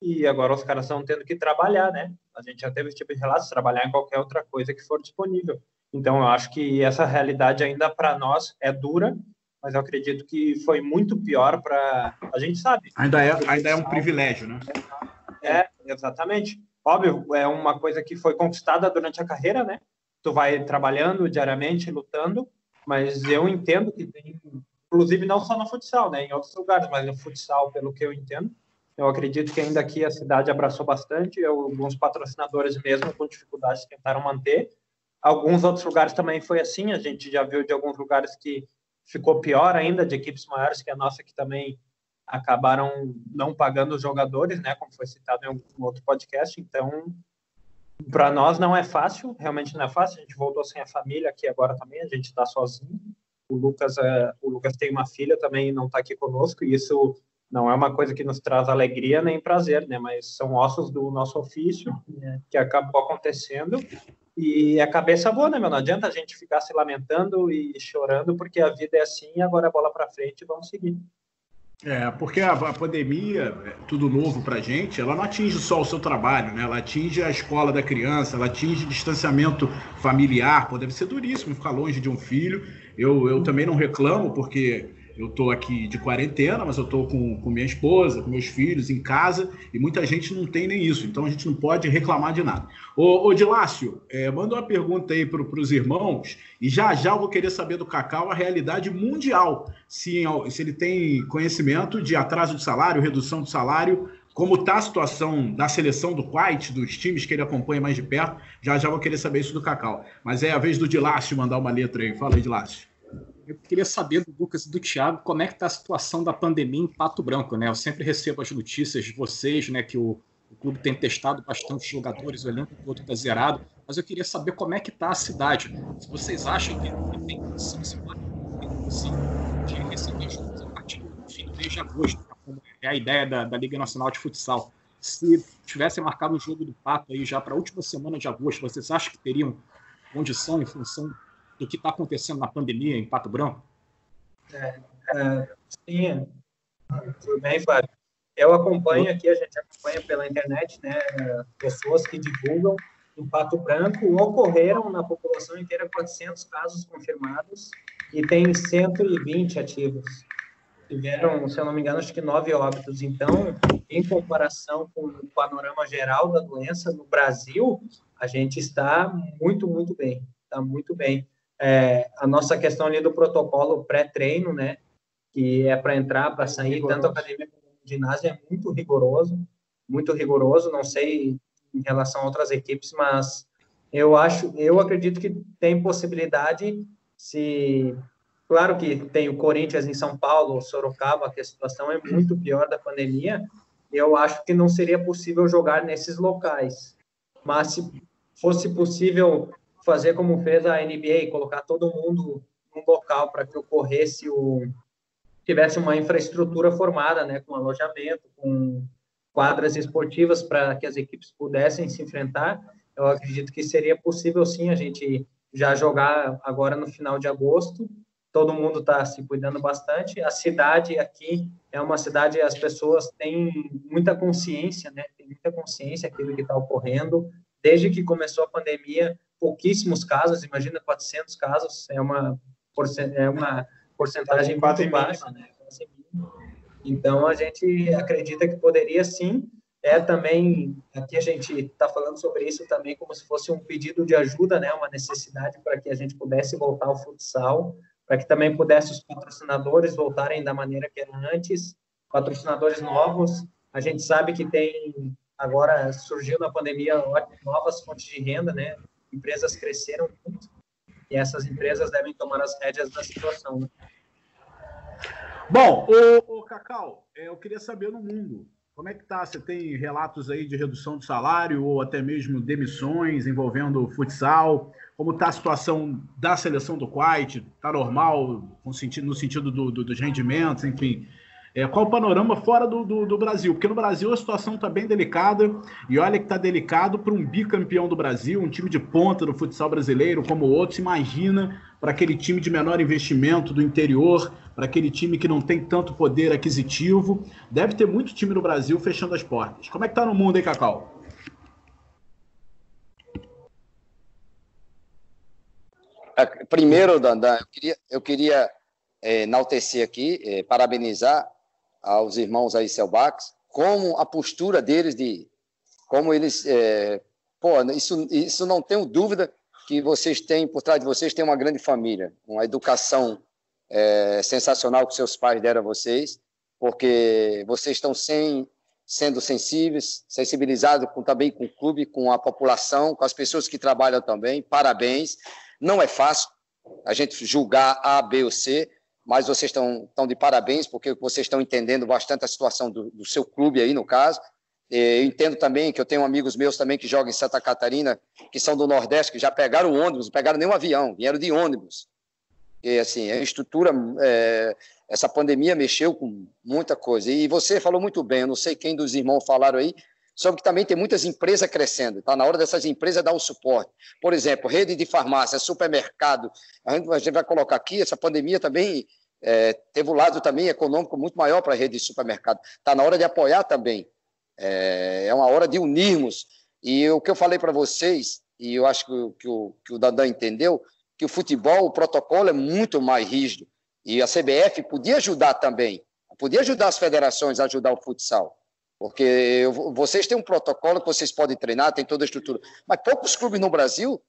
e agora os caras estão tendo que trabalhar, né? A gente já teve esse tipo de relatos, trabalhar em qualquer outra coisa que for disponível. Então, eu acho que essa realidade ainda para nós é dura, mas eu acredito que foi muito pior para a gente sabe. Ainda é, ainda é um privilégio, né? É, exatamente. Óbvio, é uma coisa que foi conquistada durante a carreira, né? Tu vai trabalhando diariamente, lutando, mas eu entendo que tem, inclusive não só no futsal, né? Em outros lugares, mas no futsal, pelo que eu entendo, eu acredito que ainda aqui a cidade abraçou bastante, alguns patrocinadores mesmo com dificuldades tentaram manter. Alguns outros lugares também foi assim, a gente já viu de alguns lugares que ficou pior ainda, de equipes maiores que a nossa, que também acabaram não pagando os jogadores, né, como foi citado em um outro podcast. Então, para nós não é fácil, realmente não é fácil. A gente voltou sem a família aqui agora também, a gente está sozinho. O Lucas, é, o Lucas tem uma filha também, não está aqui conosco. E isso não é uma coisa que nos traz alegria nem prazer, né? Mas são ossos do nosso ofício né, que acabou acontecendo. E a cabeça boa, né, meu? Não adianta a gente ficar se lamentando e chorando, porque a vida é assim, agora a bola para frente e vamos seguir. É, porque a, a pandemia, é tudo novo para gente, ela não atinge só o seu trabalho, né? Ela atinge a escola da criança, ela atinge distanciamento familiar, pô, deve ser duríssimo ficar longe de um filho. Eu, eu também não reclamo, porque eu estou aqui de quarentena, mas eu estou com, com minha esposa, com meus filhos em casa, e muita gente não tem nem isso, então a gente não pode reclamar de nada. Ô, ô Dilácio, é, manda uma pergunta aí para os irmãos, e já já eu vou querer saber do Cacau a realidade mundial, se, se ele tem conhecimento de atraso de salário, redução de salário, como está a situação da seleção do Quite, dos times que ele acompanha mais de perto, já já vou querer saber isso do Cacau. Mas é a vez do Dilácio mandar uma letra aí. Fala aí, Dilácio. Eu queria saber do Lucas e do Thiago como é que está a situação da pandemia em Pato Branco, né? Eu sempre recebo as notícias de vocês, né, que o, o clube tem testado bastante jogadores, o elenco todo está zerado, mas eu queria saber como é que está a cidade. Se vocês acham que tem condição, se de receber jogos a partir do fim do mês de agosto, como é a ideia da, da Liga Nacional de Futsal. Se tivesse marcado o jogo do Pato aí já para a última semana de agosto, vocês acham que teriam condição em função do que está acontecendo na pandemia em Pato Branco? É, é, sim, tudo bem, Fábio. Eu acompanho aqui, a gente acompanha pela internet, né, pessoas que divulgam em Pato Branco ocorreram na população inteira 400 casos confirmados e tem 120 ativos. Tiveram, se eu não me engano, acho que nove óbitos. Então, em comparação com o panorama geral da doença no Brasil, a gente está muito, muito bem. Está muito bem é, a nossa questão ali do protocolo pré-treino, né, que é para entrar, para sair, rigoroso. tanto academia como ginásio, é muito rigoroso, muito rigoroso, não sei em relação a outras equipes, mas eu acho, eu acredito que tem possibilidade se claro que tem o Corinthians em São Paulo, Sorocaba, que a situação é muito pior da pandemia, eu acho que não seria possível jogar nesses locais. Mas se fosse possível fazer como fez a NBA, colocar todo mundo num local para que ocorresse o tivesse uma infraestrutura formada, né, com alojamento, com quadras esportivas para que as equipes pudessem se enfrentar. Eu acredito que seria possível sim a gente já jogar agora no final de agosto. Todo mundo está se cuidando bastante. A cidade aqui é uma cidade, as pessoas têm muita consciência, né? Tem muita consciência daquilo que está ocorrendo. Desde que começou a pandemia, pouquíssimos casos, imagina 400 casos, é uma, é uma porcentagem muito baixa, né? Então, a gente acredita que poderia sim, é também, aqui a gente está falando sobre isso também como se fosse um pedido de ajuda, né? Uma necessidade para que a gente pudesse voltar ao futsal, para que também pudesse os patrocinadores voltarem da maneira que era antes, patrocinadores novos. A gente sabe que tem, agora surgiu na pandemia novas fontes de renda, né? Empresas cresceram muito e essas empresas devem tomar as rédeas da situação. Né? Bom, o, o Cacau, eu queria saber no mundo, como é que tá? Você tem relatos aí de redução de salário ou até mesmo demissões envolvendo futsal? Como está a situação da seleção do Kuwait? Está normal no sentido, no sentido do, do, dos rendimentos, enfim? É, qual o panorama fora do, do, do, Brasil? Porque no Brasil a situação está bem delicada, e olha que está delicado para um bicampeão do Brasil, um time de ponta do futsal brasileiro, como outros. Imagina para aquele time de menor investimento do interior, para aquele time que não tem tanto poder aquisitivo. Deve ter muito time no Brasil fechando as portas. Como é que está no mundo, hein, Cacau? Primeiro, Dandan, eu queria, eu queria é, enaltecer aqui, é, parabenizar aos irmãos aí Selbax, como a postura deles de como eles é, pô, isso isso não tenho dúvida que vocês têm por trás de vocês tem uma grande família, uma educação é, sensacional que seus pais deram a vocês, porque vocês estão sem, sendo sensíveis, sensibilizados com, também com o clube, com a população, com as pessoas que trabalham também. Parabéns. Não é fácil a gente julgar A, B ou C, mas vocês estão, estão de parabéns, porque vocês estão entendendo bastante a situação do, do seu clube aí, no caso. Eu entendo também que eu tenho amigos meus também que jogam em Santa Catarina, que são do Nordeste, que já pegaram ônibus, não pegaram nenhum avião, vieram de ônibus. E, assim, a estrutura, é, essa pandemia mexeu com muita coisa. E você falou muito bem, eu não sei quem dos irmãos falaram aí, sobre que também tem muitas empresas crescendo. Está na hora dessas empresas dar o suporte. Por exemplo, rede de farmácia, supermercado. A gente, vai colocar aqui, essa pandemia também é, teve um lado também econômico muito maior para a rede de supermercado. Está na hora de apoiar também. É, é, uma hora de unirmos. E o que eu falei para vocês, e eu acho que, que, o, que o Dandan entendeu, que o futebol, o protocolo é muito mais rígido. E a CBF podia ajudar também, podia ajudar as federações a ajudar o futsal. Porque vocês têm um protocolo que vocês podem treinar, tem toda a estrutura. Mas poucos clubes no Brasil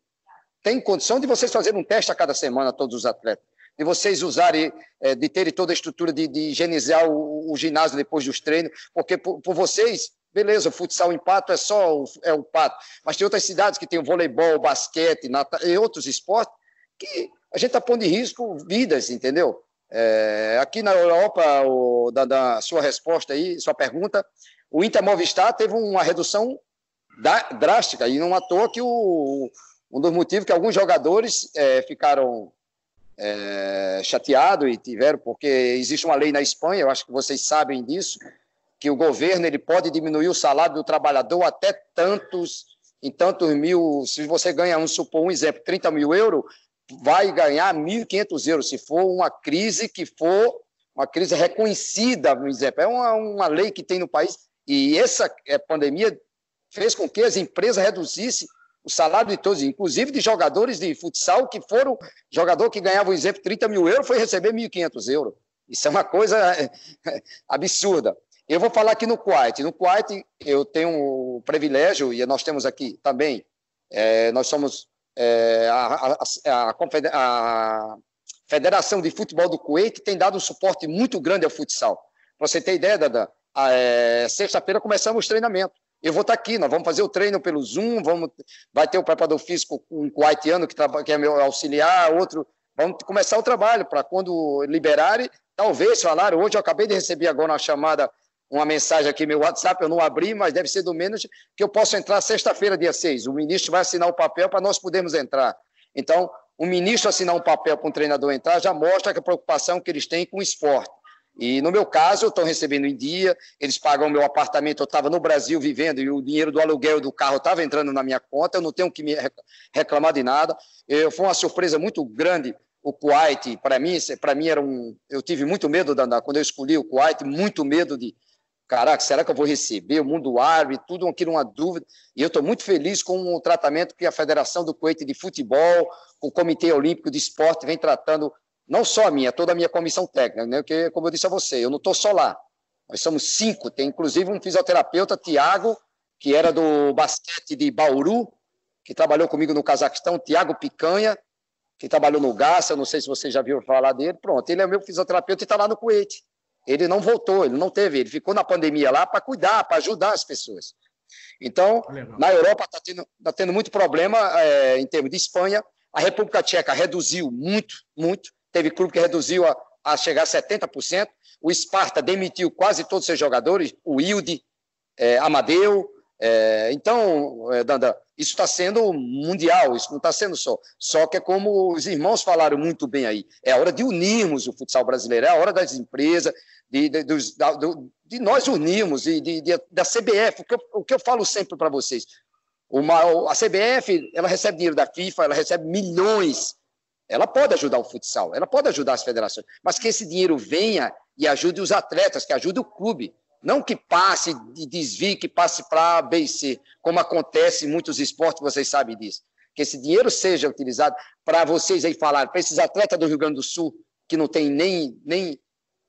têm condição de vocês fazerem um teste a cada semana, todos os atletas. De vocês usarem, é, de terem toda a estrutura de, de higienizar o, o, ginásio depois dos treinos. Porque por, por vocês, beleza, o futsal em pato é só o, é o pato. Mas tem outras cidades que tem o voleibol, basquete nata, e outros esportes que a gente está pondo em risco vidas, entendeu? É, aqui na Europa, o, da, da, sua resposta aí, sua pergunta, o Inter Movistar teve uma redução da, drástica, e não à toa que o, um dos motivos que alguns jogadores é, ficaram é, chateados e tiveram, porque existe uma lei na Espanha, eu acho que vocês sabem disso, que o governo ele pode diminuir o salário do trabalhador até tantos, em tantos mil, se você ganha, um, supor um exemplo, 30 mil euros, vai ganhar 1.500 euros, se for uma crise que for uma crise reconhecida, por exemplo. É uma, uma lei que tem no país, e essa é, pandemia fez com que as empresas reduzissem o salário de todos, inclusive de jogadores de futsal que foram, jogador que ganhava, por exemplo, 30 mil euros, foi receber 1.500 euros. Isso é uma coisa [LAUGHS] absurda. Eu vou falar aqui no Kuwait. No Kuwait, eu tenho o privilégio, e nós temos aqui também, é, nós somos é, a, a, a, Federação de Futebol do Kuwait tem dado um suporte muito grande ao futsal. Para você ter ideia, Dada, é, sexta-feira começamos o treinamento. Eu vou estar aqui, nós vamos fazer o treino pelo Zoom, vamos, vai ter o preparador físico, um kuwaitiano que, que é meu auxiliar, outro. Vamos começar o trabalho para quando liberarem, talvez falaram. Hoje eu acabei de receber agora uma chamada uma mensagem aqui, meu WhatsApp, eu não abri, mas deve ser do menos que eu posso entrar sexta-feira, dia 6. O ministro vai assinar o papel para nós podermos entrar. Então, o ministro assinar um papel para um treinador entrar já mostra a preocupação que eles têm com o esporte. E no meu caso, estão recebendo em dia, eles pagam o meu apartamento, eu estava no Brasil vivendo e o dinheiro do aluguel do carro estava entrando na minha conta, eu não tenho que me reclamar de nada. Eu, foi uma surpresa muito grande o Kuwait, para mim, para mim era um, eu tive muito medo quando eu escolhi o Kuwait, muito medo de, caraca, será que eu vou receber? O mundo árabe, tudo aquilo uma dúvida. E eu estou muito feliz com o tratamento que a Federação do Coete de Futebol, o Comitê Olímpico de Esporte vem tratando, não só a minha, toda a minha comissão técnica, né? Porque, como eu disse a você, eu não estou só lá. Nós somos cinco, tem inclusive um fisioterapeuta, Tiago, que era do basquete de Bauru, que trabalhou comigo no Cazaquistão, Tiago Picanha, que trabalhou no Gaça, não sei se você já viu falar dele. Pronto, ele é meu fisioterapeuta e está lá no Kuwait. Ele não voltou, ele não teve, ele ficou na pandemia lá para cuidar, para ajudar as pessoas. Então, Legal. na Europa está tendo, tá tendo muito problema é, em termos de Espanha. A República Tcheca reduziu muito, muito. Teve clube que reduziu a, a chegar a 70%. O Sparta demitiu quase todos os seus jogadores, o Wilde, é, Amadeu. É, então, é, Danda, isso está sendo mundial, isso não está sendo só. Só que é como os irmãos falaram muito bem aí, é a hora de unirmos o futsal brasileiro, é a hora das empresas, de, de, da, do, de nós unirmos, de, de, da CBF, o que, eu, o que eu falo sempre para vocês, uma, a CBF ela recebe dinheiro da FIFA, ela recebe milhões, ela pode ajudar o futsal, ela pode ajudar as federações, mas que esse dinheiro venha e ajude os atletas, que ajude o clube, não que passe e desvie, que passe para A, B e C, como acontece em muitos esportes, vocês sabem disso. Que esse dinheiro seja utilizado para vocês aí falar, para esses atletas do Rio Grande do Sul, que não tem nem, nem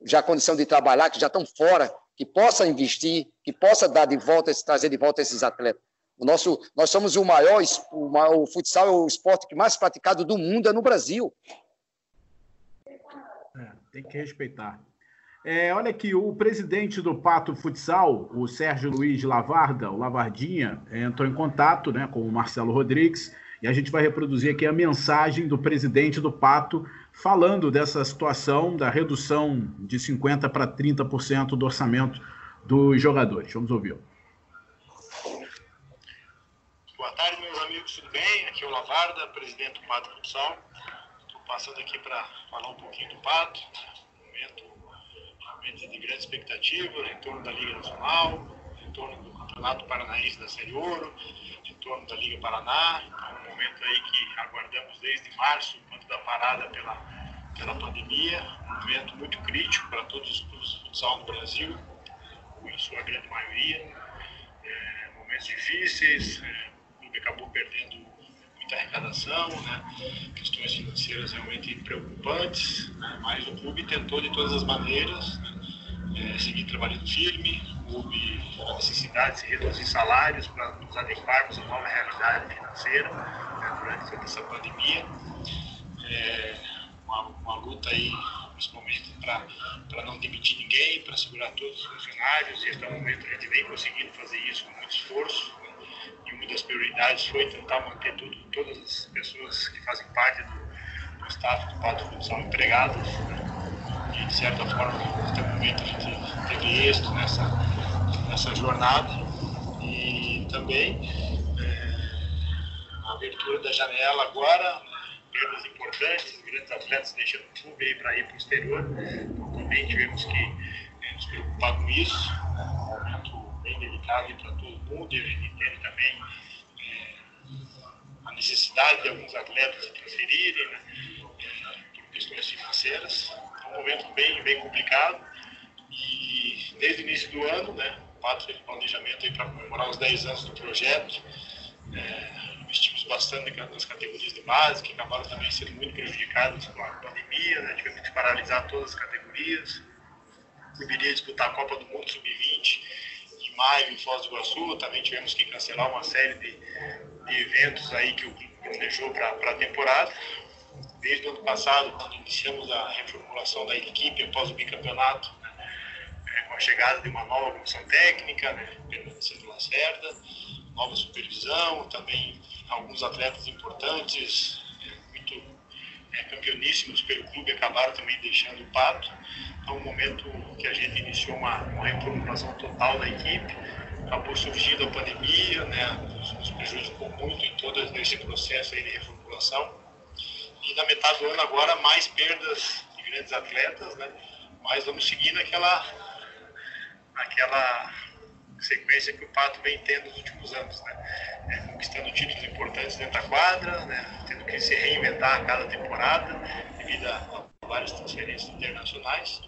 já condição de trabalhar, que já estão fora, que possa investir, que possa dar de volta, trazer de volta esses atletas. O nosso, nós somos o maior, o, maior, o futsal é o esporte que mais praticado do mundo é no Brasil. É, tem que respeitar. É, olha aqui, o presidente do Pato Futsal, o Sérgio Luiz Lavarda, o Lavardinha, entrou em contato né, com o Marcelo Rodrigues e a gente vai reproduzir aqui a mensagem do presidente do Pato falando dessa situação da redução de 50% para 30% do orçamento dos jogadores. Vamos ouvi-lo. Boa tarde, meus amigos, tudo bem? Aqui é o Lavarda, presidente do Pato Futsal. Estou passando aqui para falar um pouquinho do Pato, um momento realmente de grande expectativa em torno da Liga Nacional, em torno do Campeonato Paranaense da Série Ouro, em torno da Liga Paraná. É um momento aí que aguardamos desde março, quando da parada pela, pela pandemia, um momento muito crítico para todos os clubes de futsal no Brasil, em sua grande maioria. É, momentos difíceis, é, clube acabou perdendo muita arrecadação, né? questões financeiras realmente preocupantes, né? mas o clube tentou de todas as maneiras né? é, seguir trabalhando firme, houve a necessidade de reduzir salários para nos adequarmos à nova realidade financeira né? durante toda essa pandemia. É, uma, uma luta aí, principalmente para não demitir ninguém, para segurar todos os funcionários, e até o momento a gente vem conseguindo fazer isso com muito esforço e uma das prioridades foi tentar manter tudo, todas as pessoas que fazem parte do, do staff do Pato Futsal empregadas. Né? E, de certa forma, até o momento a gente teve êxito nessa, nessa jornada. E também é, a abertura da janela agora, perdas importantes, grandes atletas deixando o clube para ir para o exterior. Então, também tivemos que é, nos preocupar com isso. É um momento bem delicado para todo mundo e a gente entende também é, a necessidade de alguns atletas se transferirem né, por questões financeiras. É um momento bem, bem complicado e desde o início do ano, né, o Pato um planejamento para comemorar os 10 anos do projeto. É, investimos bastante nas categorias de base, que acabaram também sendo muito prejudicadas com a pandemia, né, tivemos que paralisar todas as categorias. Iria disputar a Copa do Mundo Sub-20 maio em Foz do Iguaçu, também tivemos que cancelar uma série de, de eventos aí que o clube planejou para a temporada. Desde o ano passado, quando iniciamos a reformulação da equipe após o bicampeonato, né, com a chegada de uma nova comissão técnica, né, Pedro Lacerda, nova supervisão, também alguns atletas importantes, é, muito é, campeoníssimos pelo clube, acabaram também deixando o pato um momento que a gente iniciou uma, uma reformulação total da equipe. Acabou surgindo a pandemia, né, nos prejudicou muito em todo esse processo aí de reformulação. E na metade do ano agora, mais perdas de grandes atletas, né, mas vamos seguir naquela, naquela sequência que o Pato vem tendo nos últimos anos, né? É, conquistando títulos importantes dentro da quadra, né? tendo que se reinventar a cada temporada devido a várias transferências internacionais.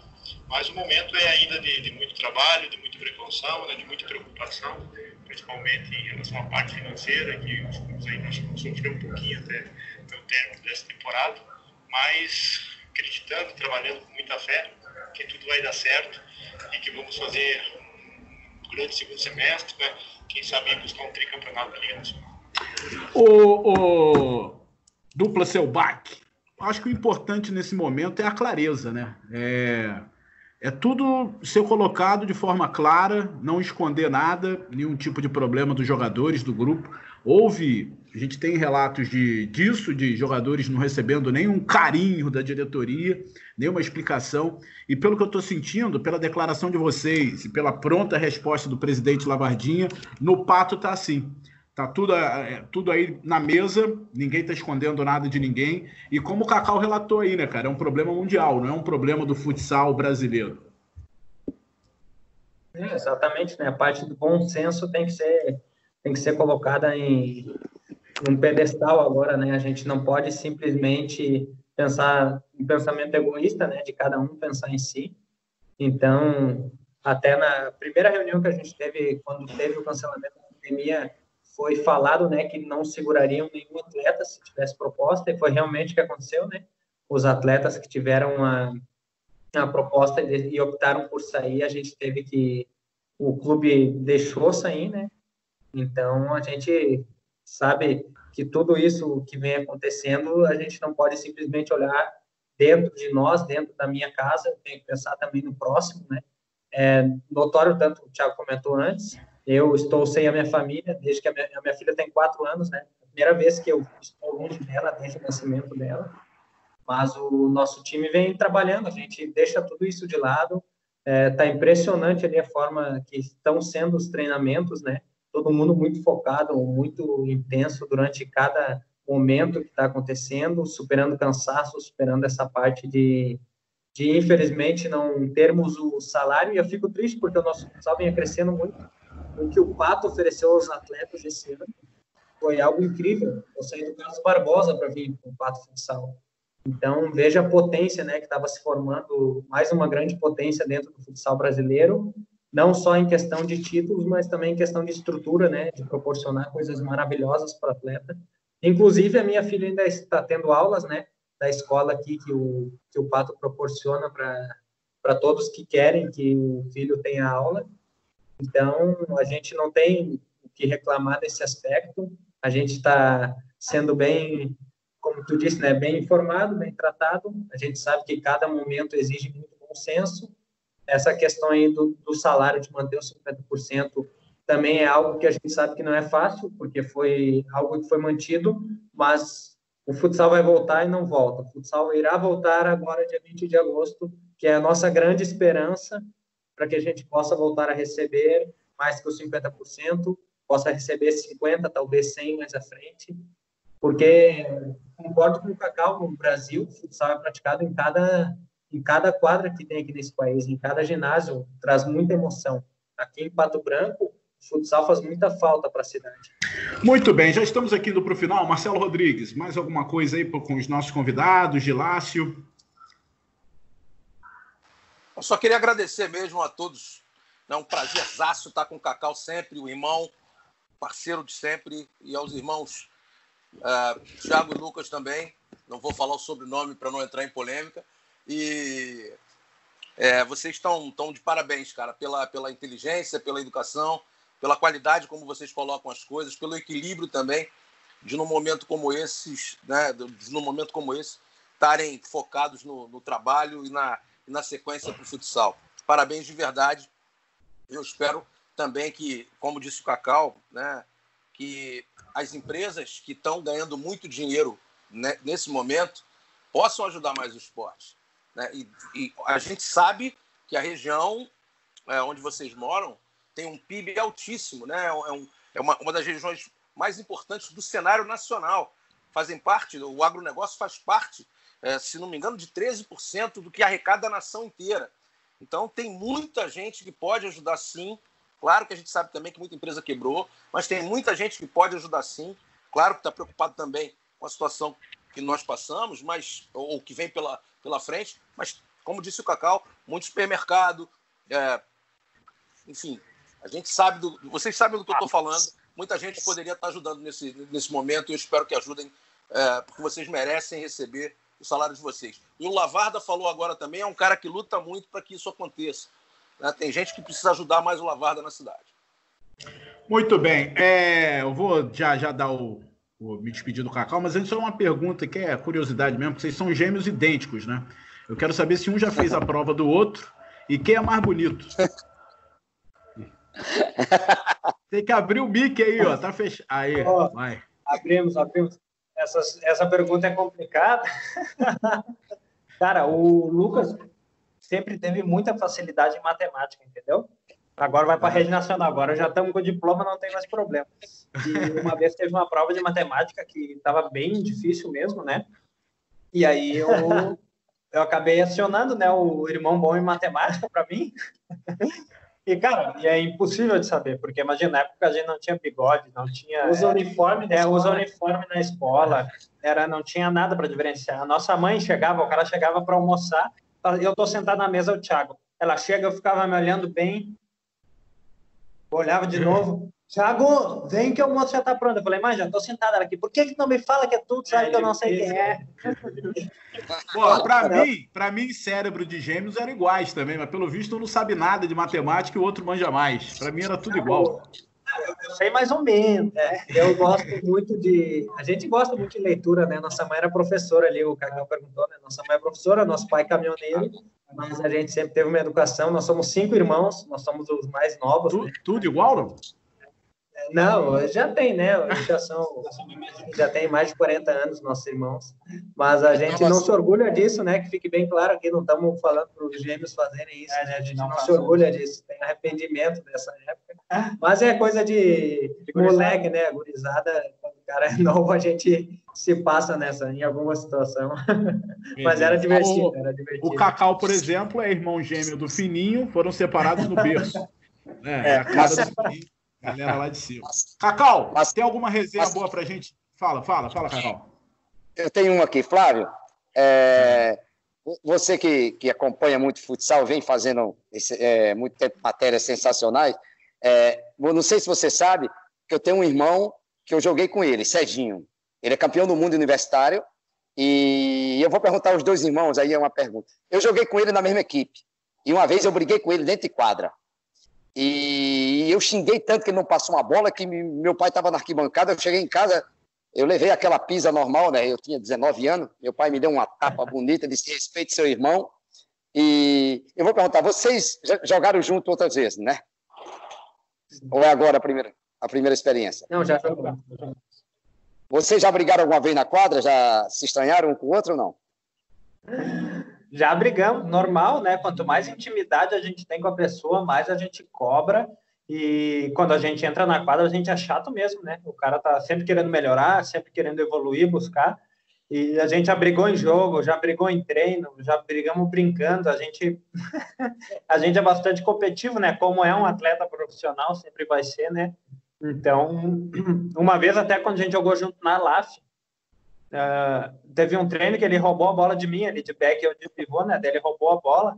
Mas o momento é ainda de, de muito trabalho, de muita precaução, né, de muita preocupação, principalmente em relação à parte financeira, que os clubes aí nós vamos sofrer um pouquinho até, o término dessa temporada, mas acreditando, trabalhando com muita fé, que tudo vai dar certo e que vamos fazer um grande segundo semestre, né? quem sabe buscar um tricampeonato da Liga Nacional. O, o dupla seu baque, acho que o importante nesse momento é a clareza, né? É é tudo ser colocado de forma clara, não esconder nada, nenhum tipo de problema dos jogadores, do grupo. Houve, a gente tem relatos de, disso, de jogadores não recebendo nenhum carinho da diretoria, nenhuma explicação. E pelo que eu estou sentindo, pela declaração de vocês e pela pronta resposta do presidente Lavardinha, no Pato está assim. Tá tudo, é, tudo aí na mesa, ninguém tá escondendo nada de ninguém. E como o Cacau relatou aí, né, cara? É um problema mundial, não é um problema do futsal brasileiro. É, exatamente, né? A parte do bom senso tem que ser, tem que ser colocada em um pedestal agora, né? A gente não pode simplesmente pensar um pensamento egoísta, né? De cada um pensar em si. Então, até na primeira reunião que a gente teve, quando teve o cancelamento da pandemia, foi falado, né, que não segurariam nenhum atleta se tivesse proposta, e foi realmente o que aconteceu, né? os atletas que tiveram uma, uma proposta e optaram por sair, a gente teve que o clube deixou sair, né? Então a gente sabe que tudo isso que vem acontecendo, a gente não pode simplesmente olhar dentro de nós, dentro da minha casa, tem que pensar também no próximo, né? É notório, tanto o Thiago comentou antes, eu estou sem a minha família, desde que a minha, a minha filha tem quatro anos, né? A primeira vez que eu estou longe dela, desde o nascimento dela. Mas o nosso time vem trabalhando, a gente deixa tudo isso de lado. Está é, tá impressionante ali a forma que estão sendo os treinamentos, né? Todo mundo muito focado, muito intenso durante cada momento que está acontecendo, superando cansaço, superando essa parte de, de infelizmente não termos o salário. E eu fico triste porque o nosso futsal vinha crescendo muito o que o Pato ofereceu aos atletas esse ano foi algo incrível. Eu saí do Carlos Barbosa para vir com o Pato Futsal. Então, veja a potência né, que estava se formando, mais uma grande potência dentro do futsal brasileiro, não só em questão de títulos, mas também em questão de estrutura, né, de proporcionar coisas maravilhosas para o atleta. Inclusive, a minha filha ainda está tendo aulas né, da escola aqui que o, que o Pato proporciona para todos que querem que o filho tenha aula. Então, a gente não tem o que reclamar desse aspecto. A gente está sendo bem, como tu disse, né, bem informado, bem tratado. A gente sabe que cada momento exige muito bom senso. Essa questão aí do, do salário, de manter os 50%, também é algo que a gente sabe que não é fácil, porque foi algo que foi mantido, mas o futsal vai voltar e não volta. O futsal irá voltar agora, dia 20 de agosto, que é a nossa grande esperança para que a gente possa voltar a receber mais que os 50%, possa receber 50%, talvez 100% mais à frente, porque concordo com o Cacau, no Brasil, o futsal é praticado em cada, em cada quadra que tem aqui nesse país, em cada ginásio, traz muita emoção. Aqui em Pato Branco, futsal faz muita falta para a cidade. Muito bem, já estamos aqui indo para o final. Marcelo Rodrigues, mais alguma coisa aí com os nossos convidados, Gilácio? Eu só queria agradecer mesmo a todos. É um prazerzaço estar com o Cacau sempre, o irmão, parceiro de sempre, e aos irmãos uh, Thiago e Lucas também. Não vou falar o sobrenome para não entrar em polêmica. E é, vocês estão, estão de parabéns, cara, pela, pela inteligência, pela educação, pela qualidade como vocês colocam as coisas, pelo equilíbrio também de num momento como esses, né, de num momento como esse, estarem focados no, no trabalho e na, na sequência para o futsal. Parabéns de verdade. Eu espero também que, como disse o Cacau, né, que as empresas que estão ganhando muito dinheiro né, nesse momento possam ajudar mais o esporte. Né? E, e, a gente sabe que a região é, onde vocês moram tem um PIB altíssimo, né? é, um, é uma, uma das regiões mais importantes do cenário nacional. Fazem parte, o agronegócio faz parte é, se não me engano, de 13% do que arrecada a nação inteira. Então, tem muita gente que pode ajudar sim. Claro que a gente sabe também que muita empresa quebrou, mas tem muita gente que pode ajudar sim. Claro que está preocupado também com a situação que nós passamos, mas ou que vem pela, pela frente. Mas, como disse o Cacau, muito supermercado. É, enfim, a gente sabe do. Vocês sabem do que eu estou falando. Muita gente poderia estar ajudando nesse, nesse momento e eu espero que ajudem, é, porque vocês merecem receber o salário de vocês. E o Lavarda falou agora também, é um cara que luta muito para que isso aconteça. Né? Tem gente que precisa ajudar mais o Lavarda na cidade. Muito bem. É, eu vou já, já dar o, o, me despedir do Cacau, mas antes só uma pergunta que é curiosidade mesmo, porque vocês são gêmeos idênticos, né? Eu quero saber se um já fez a [LAUGHS] prova do outro e quem é mais bonito. [LAUGHS] Tem que abrir o mic aí, ó. Tá fechado. Aí, oh, vai. Abrimos, abrimos. Essa, essa pergunta é complicada. [LAUGHS] Cara, o Lucas sempre teve muita facilidade em matemática, entendeu? Agora vai para a rede nacional. Agora já estamos com o diploma, não tem mais problema. E uma vez teve uma prova de matemática que estava bem difícil mesmo, né? E aí eu, eu acabei acionando, né, o irmão bom em matemática para mim. E, cara, e é impossível de saber, porque imagina, na época a gente não tinha bigode, não tinha. Usa uniforme, é, usa uniforme na escola, era, não tinha nada para diferenciar. A nossa mãe chegava, o cara chegava para almoçar, eu tô sentado na mesa, o Thiago. Ela chega, eu ficava me olhando bem. Olhava de [LAUGHS] novo. Thiago, vem que o almoço já tá pronto. Eu falei, mas já tô sentada aqui. Por que, que não me fala que é tudo, sabe que eu não sei quem é? [LAUGHS] Pô, pra mim, pra mim, cérebro de gêmeos eram iguais também, mas pelo visto um não sabe nada de matemática e o outro manja mais. Pra mim era tudo igual. Eu sei mais ou menos. né? Eu gosto muito de. A gente gosta muito de leitura, né? Nossa mãe era professora ali, o Cacau perguntou, né? Nossa mãe é professora, nosso pai é caminhoneiro, mas a gente sempre teve uma educação. Nós somos cinco irmãos, nós somos os mais novos. Tu- né? tudo igual, não? Não, já tem, né? Já são, já tem mais de 40 anos nossos irmãos, mas a gente não se orgulha disso, né? Que fique bem claro aqui, não estamos falando para os gêmeos fazerem isso, né? A gente não se orgulha disso, tem arrependimento dessa época, mas é coisa de moleque, né? Gurizada, quando o cara é [LAUGHS] novo, a gente se passa nessa, em alguma situação, mas era divertido, era divertido. O Cacau, por exemplo, é irmão gêmeo do Fininho, foram separados no berço. [LAUGHS] É, é a cara mas- do Fininho, galera lá de cima. [LAUGHS] Cacau, Mas- tem alguma resenha mas- boa pra gente? Fala, fala, fala, Cacau. Eu tenho um aqui, Flávio. É, você que, que acompanha muito futsal, vem fazendo esse, é, muito tempo matérias sensacionais. É, não sei se você sabe que eu tenho um irmão que eu joguei com ele, Serginho. Ele é campeão do mundo universitário. E eu vou perguntar aos dois irmãos, aí é uma pergunta. Eu joguei com ele na mesma equipe. E uma vez eu briguei com ele dentro de quadra. E eu xinguei tanto que ele não passou uma bola que me- meu pai estava na arquibancada. Eu cheguei em casa, eu levei aquela pisa normal, né? Eu tinha 19 anos. Meu pai me deu uma tapa bonita, disse: respeite seu irmão. E eu vou perguntar: vocês jogaram junto outras vezes, né? Ou é agora a primeira, a primeira experiência? Não, já jogou. Vocês já brigaram alguma vez na quadra? Já se estranharam um com o outro ou não? Já brigamos, normal, né? Quanto mais intimidade a gente tem com a pessoa, mais a gente cobra. E quando a gente entra na quadra, a gente é chato mesmo, né? O cara tá sempre querendo melhorar, sempre querendo evoluir, buscar. E a gente já brigou em jogo, já brigou em treino, já brigamos brincando. A gente, [LAUGHS] a gente é bastante competitivo, né? Como é um atleta profissional, sempre vai ser, né? Então, [CLEARS THROAT] uma vez até quando a gente jogou junto na LAF, ah, teve um treino que ele roubou a bola de mim, ali de back ou de pivô, né? Daí Ele roubou a bola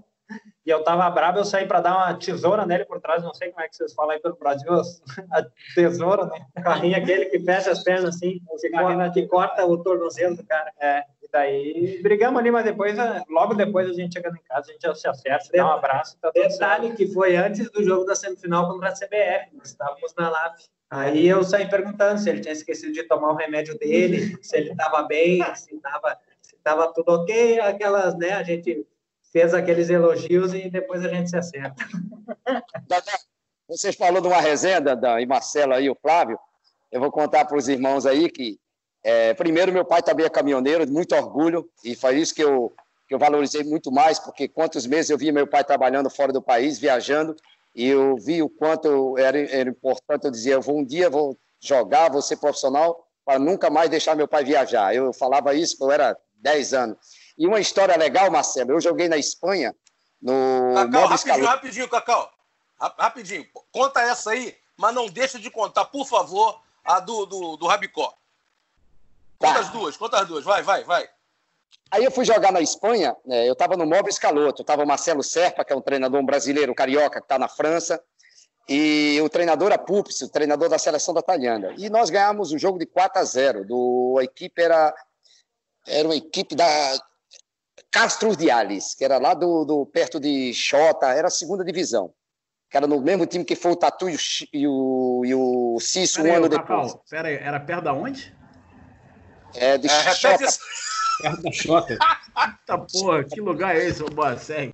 e eu tava bravo, eu saí para dar uma tesoura nele por trás, não sei como é que vocês falam aí pelo Brasil, [LAUGHS] a tesoura, né? O [LAUGHS] carrinho aquele que fecha as pernas assim, que corta, que corta o tornozelo do cara. É, e daí brigamos ali, mas depois, ah, logo depois a gente chegando em casa, a gente já se acerta, dá um abraço. Tá tudo certo. Detalhe que foi antes do jogo da semifinal contra a CBF. Nós estávamos na LAF. Aí eu saí perguntando se ele tinha esquecido de tomar o remédio dele, se ele estava bem, se estava se tava tudo ok, aquelas, né? A gente fez aqueles elogios e depois a gente se acerta. Vocês falaram de uma resenha, Dadá, e Marcelo aí, o Flávio. Eu vou contar para os irmãos aí que, é, primeiro, meu pai também é caminhoneiro, muito orgulho, e foi isso que eu, que eu valorizei muito mais, porque quantos meses eu via meu pai trabalhando fora do país, viajando, e eu vi o quanto era, era importante. Eu dizia, eu vou um dia vou jogar, vou ser profissional, para nunca mais deixar meu pai viajar. Eu falava isso quando eu era 10 anos. E uma história legal, Marcelo, eu joguei na Espanha, no Cacau, rapidinho, rapidinho, Cacau. Ra- Rapidinho. Conta essa aí, mas não deixa de contar, por favor, a do, do, do Rabicó. Conta Tá. as duas, conta as duas. Vai, vai, vai. Aí eu fui jogar na Espanha, né, eu estava no Mobre Escaloto, estava o Marcelo Serpa, que é um treinador um brasileiro carioca que está na França, e o treinador era Pups, o treinador da seleção da Talhanda. E nós ganhamos o jogo de 4 a 0. Do, a equipe era, era uma equipe da Castro de Ales, que era lá do, do perto de Xota, era a segunda divisão. Que era no mesmo time que foi o Tatu e o, e o, e o Cício um Pera aí, ano ô, depois. Pera aí, era perto da onde? É, de É, Xota. Perto da Xota. Eita [LAUGHS] porra, que lugar é esse, ô Boaceg?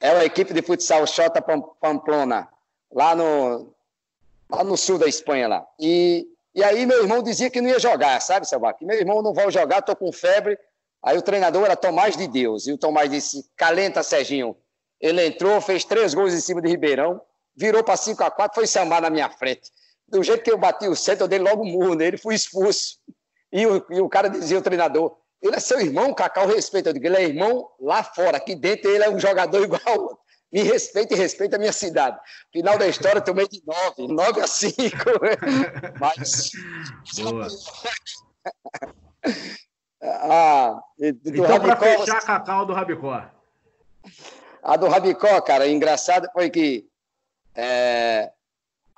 É uma equipe de futsal Xota Pam- Pamplona, lá no, lá no sul da Espanha. lá. E, e aí meu irmão dizia que não ia jogar, sabe, Selva? Que meu irmão não vai jogar, tô com febre. Aí o treinador era Tomás de Deus. E o Tomás disse, calenta, Serginho. Ele entrou, fez três gols em cima de Ribeirão, virou para 5 a 4 foi sambar na minha frente. Do jeito que eu bati o centro, eu dei logo um murro nele, fui expulso. E o, e o cara dizia, o treinador, ele é seu irmão, Cacau, respeita. Eu digo, ele é irmão lá fora, aqui dentro ele é um jogador igual ao outro. Me respeita e respeita a minha cidade. Final da história, eu tomei de 9, 9 a 5. [LAUGHS] Mas. Boa. [LAUGHS] Ah, Então, para fechar, Cacau do Rabicó. A do Rabicó, cara, engraçado foi que é,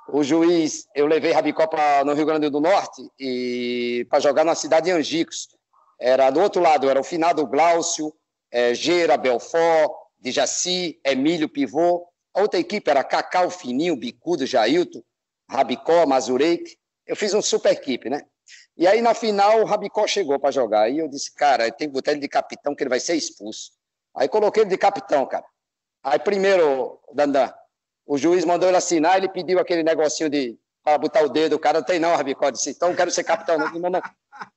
o juiz, eu levei Rabicó pra, no Rio Grande do Norte e para jogar na cidade de Angicos. Era do outro lado, era o finado Glaucio, é, Gera, Belfort, Dijaci, Emílio Pivô. A outra equipe era Cacau, Fininho, Bicudo, Jailton, Rabicó, Mazureik. Eu fiz um super equipe, né? E aí, na final, o Rabicó chegou para jogar. Aí eu disse, cara, tem que botar ele de capitão, que ele vai ser expulso. Aí coloquei ele de capitão, cara. Aí primeiro, Dandan, o juiz mandou ele assinar, ele pediu aquele negocinho de para botar o dedo, o cara não tem não, Rabicó, disse, então quero ser capitão. Não, não, não,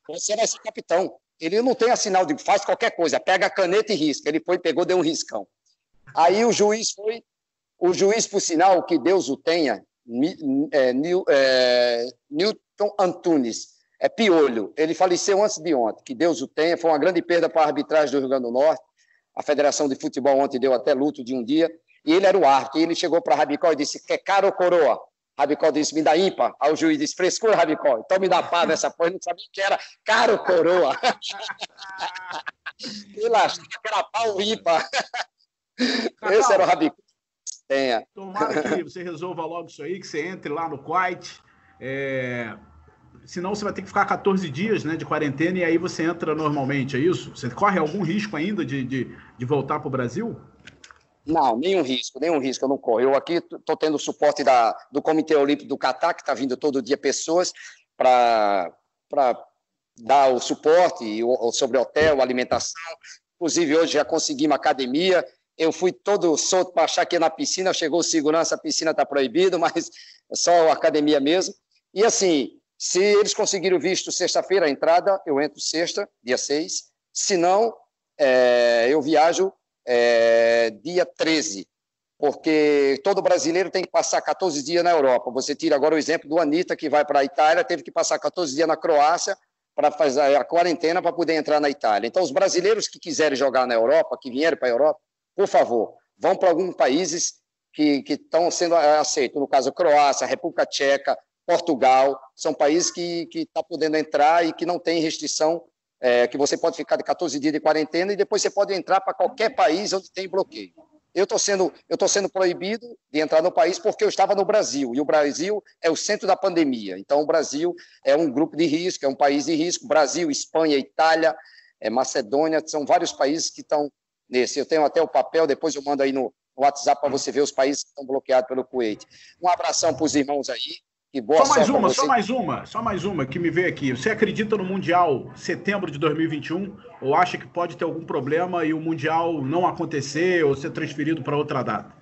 você vai ser capitão. Ele não tem assinal de faz qualquer coisa, pega a caneta e risca. Ele foi, pegou, deu um riscão. Aí o juiz foi, o juiz, por sinal, que Deus o tenha, é, é, Newton Antunes, é piolho. Ele faleceu antes de ontem, que Deus o tenha. Foi uma grande perda para a arbitragem do Rio Grande do Norte. A Federação de Futebol ontem deu até luto de um dia. E ele era o árbitro. E ele chegou para Rabicó e disse: Quer caro ou coroa? Rabicó disse: Me dá ímpar. Aí o juiz disse: Frescura, Rabicó. Então me dá pá nessa porra. Não sabia que era caro coroa. [LAUGHS] ele achou que era pau ímpar. Esse era o Rabicó. Tenha. Tomara que você resolva logo isso aí, que você entre lá no Quite. É... Senão você vai ter que ficar 14 dias né, de quarentena e aí você entra normalmente, é isso? Você corre algum risco ainda de, de, de voltar para o Brasil? Não, nenhum risco, nenhum risco, eu não corro. Eu aqui estou tendo o suporte da, do Comitê Olímpico do Catar, que está vindo todo dia pessoas para dar o suporte sobre hotel, alimentação. Inclusive, hoje já consegui uma academia. Eu fui todo solto para achar que na piscina, chegou o segurança, a piscina está proibido, [LAUGHS] mas é só academia mesmo. E assim, se eles conseguirem o visto sexta-feira, a entrada, eu entro sexta, dia 6. Se não, é, eu viajo é, dia 13, porque todo brasileiro tem que passar 14 dias na Europa. Você tira agora o exemplo do Anitta, que vai para a Itália, teve que passar 14 dias na Croácia para fazer a quarentena para poder entrar na Itália. Então, os brasileiros que quiserem jogar na Europa, que vierem para a Europa, por favor, vão para alguns países que estão sendo aceitos, no caso, Croácia, República Tcheca, Portugal, são países que estão tá podendo entrar e que não tem restrição é, que você pode ficar de 14 dias de quarentena e depois você pode entrar para qualquer país onde tem bloqueio. Eu estou sendo, eu sendo proibido de entrar no país porque eu estava no Brasil, e o Brasil é o centro da pandemia. Então, o Brasil é um grupo de risco, é um país de risco. Brasil, Espanha, Itália, é, Macedônia, são vários países que estão nesse. Eu tenho até o papel, depois eu mando aí no WhatsApp para você ver os países que estão bloqueados pelo Kuwait. Um abração para os irmãos aí, só mais uma, só mais uma, só mais uma que me veio aqui. Você acredita no Mundial setembro de 2021 ou acha que pode ter algum problema e o Mundial não acontecer ou ser transferido para outra data?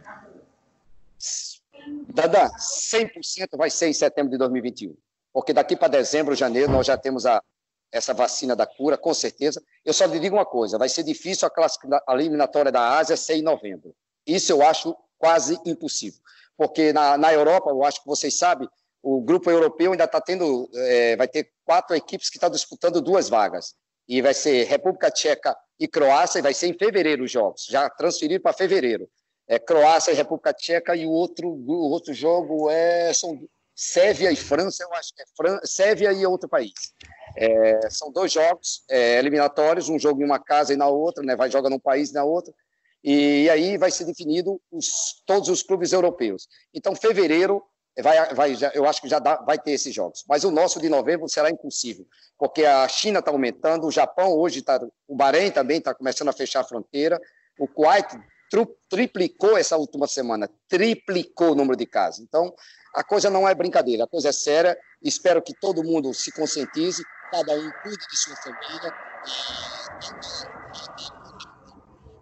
Dada, 100% vai ser em setembro de 2021. Porque daqui para dezembro, janeiro, nós já temos a, essa vacina da cura, com certeza. Eu só lhe digo uma coisa: vai ser difícil a, a eliminatória da Ásia ser em novembro. Isso eu acho quase impossível. Porque na, na Europa, eu acho que vocês sabem, o grupo europeu ainda está tendo, é, vai ter quatro equipes que estão disputando duas vagas. E vai ser República Tcheca e Croácia, e vai ser em fevereiro os jogos, já transferido para fevereiro. É, Croácia e República Tcheca, e o outro, o outro jogo é são Sérvia e França, eu acho que é Fran Sérvia e outro país. É, são dois jogos é, eliminatórios, um jogo em uma casa e na outra, né, vai jogar num país e na outra, e aí vai ser definido os, todos os clubes europeus. Então, fevereiro vai, vai, já, eu acho que já dá, vai ter esses jogos. Mas o nosso de novembro será impossível, porque a China está aumentando, o Japão hoje está, o Bahrein também está começando a fechar a fronteira, o Kuwait triplicou essa última semana, triplicou o número de casos. Então, a coisa não é brincadeira, a coisa é séria. Espero que todo mundo se conscientize, cada um cuide de sua família,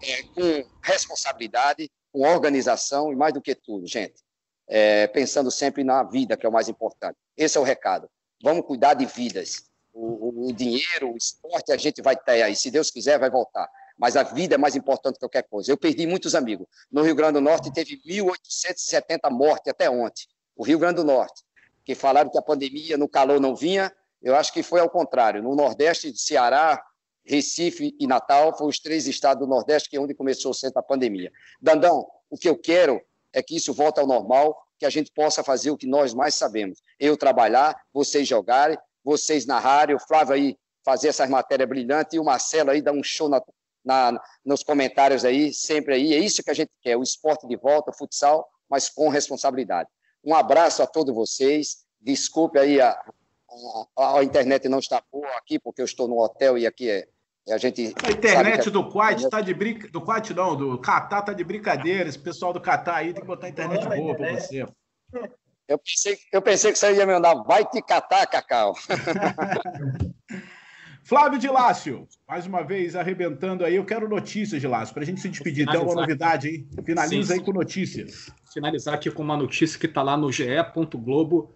é, com responsabilidade, com organização e mais do que tudo, gente é, pensando sempre na vida, que é o mais importante. Esse é o recado. Vamos cuidar de vidas. O, o, o dinheiro, o esporte, a gente vai ter aí. Se Deus quiser, vai voltar. Mas a vida é mais importante que qualquer coisa. Eu perdi muitos amigos. No Rio Grande do Norte teve 1.870 mortes até ontem. O Rio Grande do Norte. Que falaram que a pandemia no calor não vinha. Eu acho que foi ao contrário. No Nordeste, Ceará, Recife e Natal, foram os três estados do Nordeste que é onde começou centro da pandemia. Dandão, o que eu quero é que isso volte ao normal, que a gente possa fazer o que nós mais sabemos. Eu trabalhar, vocês jogarem, vocês narrarem, o Flávio aí fazer essas matérias brilhantes e o Marcelo aí dar um show na, na, nos comentários aí, sempre aí. É isso que a gente quer, o esporte de volta, o futsal, mas com responsabilidade. Um abraço a todos vocês. Desculpe aí a, a, a internet não está boa aqui, porque eu estou no hotel e aqui é, a gente. A internet do Quat está de brincadeira. Do Quat não, do Catar tá de brincadeira. Esse pessoal do Catar aí tem que botar a internet boa para você. Eu pensei, eu pensei que você ia me mandar, vai te catar, Cacau. [LAUGHS] Flávio de Lácio, mais uma vez arrebentando aí. Eu quero notícias, de Lácio, para a gente se despedir. Tem uma novidade aí? Finaliza sim, aí com notícias. Finalizar aqui com uma notícia que está lá no ge.globo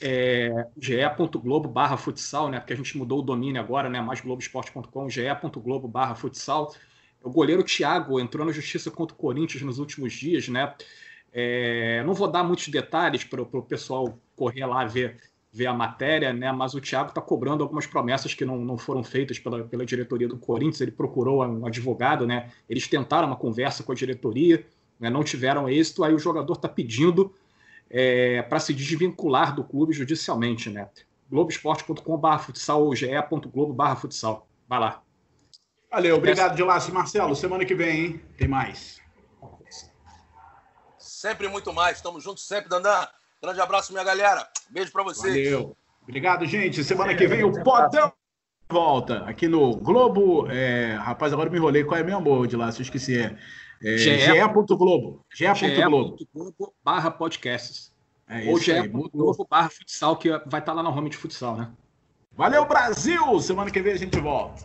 é, ge.globo barra futsal, né? Porque a gente mudou o domínio agora, né? Mais globoesporte.com, ge.globo barra futsal. O goleiro Thiago entrou na justiça contra o Corinthians nos últimos dias, né? É, não vou dar muitos detalhes para o pessoal correr lá ver, ver a matéria, né? Mas o Thiago está cobrando algumas promessas que não, não foram feitas pela, pela diretoria do Corinthians. Ele procurou um advogado, né? Eles tentaram uma conversa com a diretoria, né? não tiveram êxito. Aí o jogador está pedindo é, para se desvincular do clube judicialmente, né? Globoesporte.com.br futsal ou ge.globo.br futsal. Vai lá. Valeu, obrigado, Dilácio. Marcelo, semana que vem, hein? Tem mais. Sempre muito mais. Estamos juntos sempre, Dandan. Grande abraço, minha galera. Beijo para vocês. Valeu. Obrigado, gente. Semana que vem o Podão volta aqui no Globo. É... Rapaz, agora me enrolei. Qual é meu amor de lá? Se eu esqueci. É é, ge.globo. ge.globo. barra podcasts. É Ou ge.globo barra futsal, que vai estar lá no home de futsal, né? Valeu, Brasil! Semana que vem a gente volta.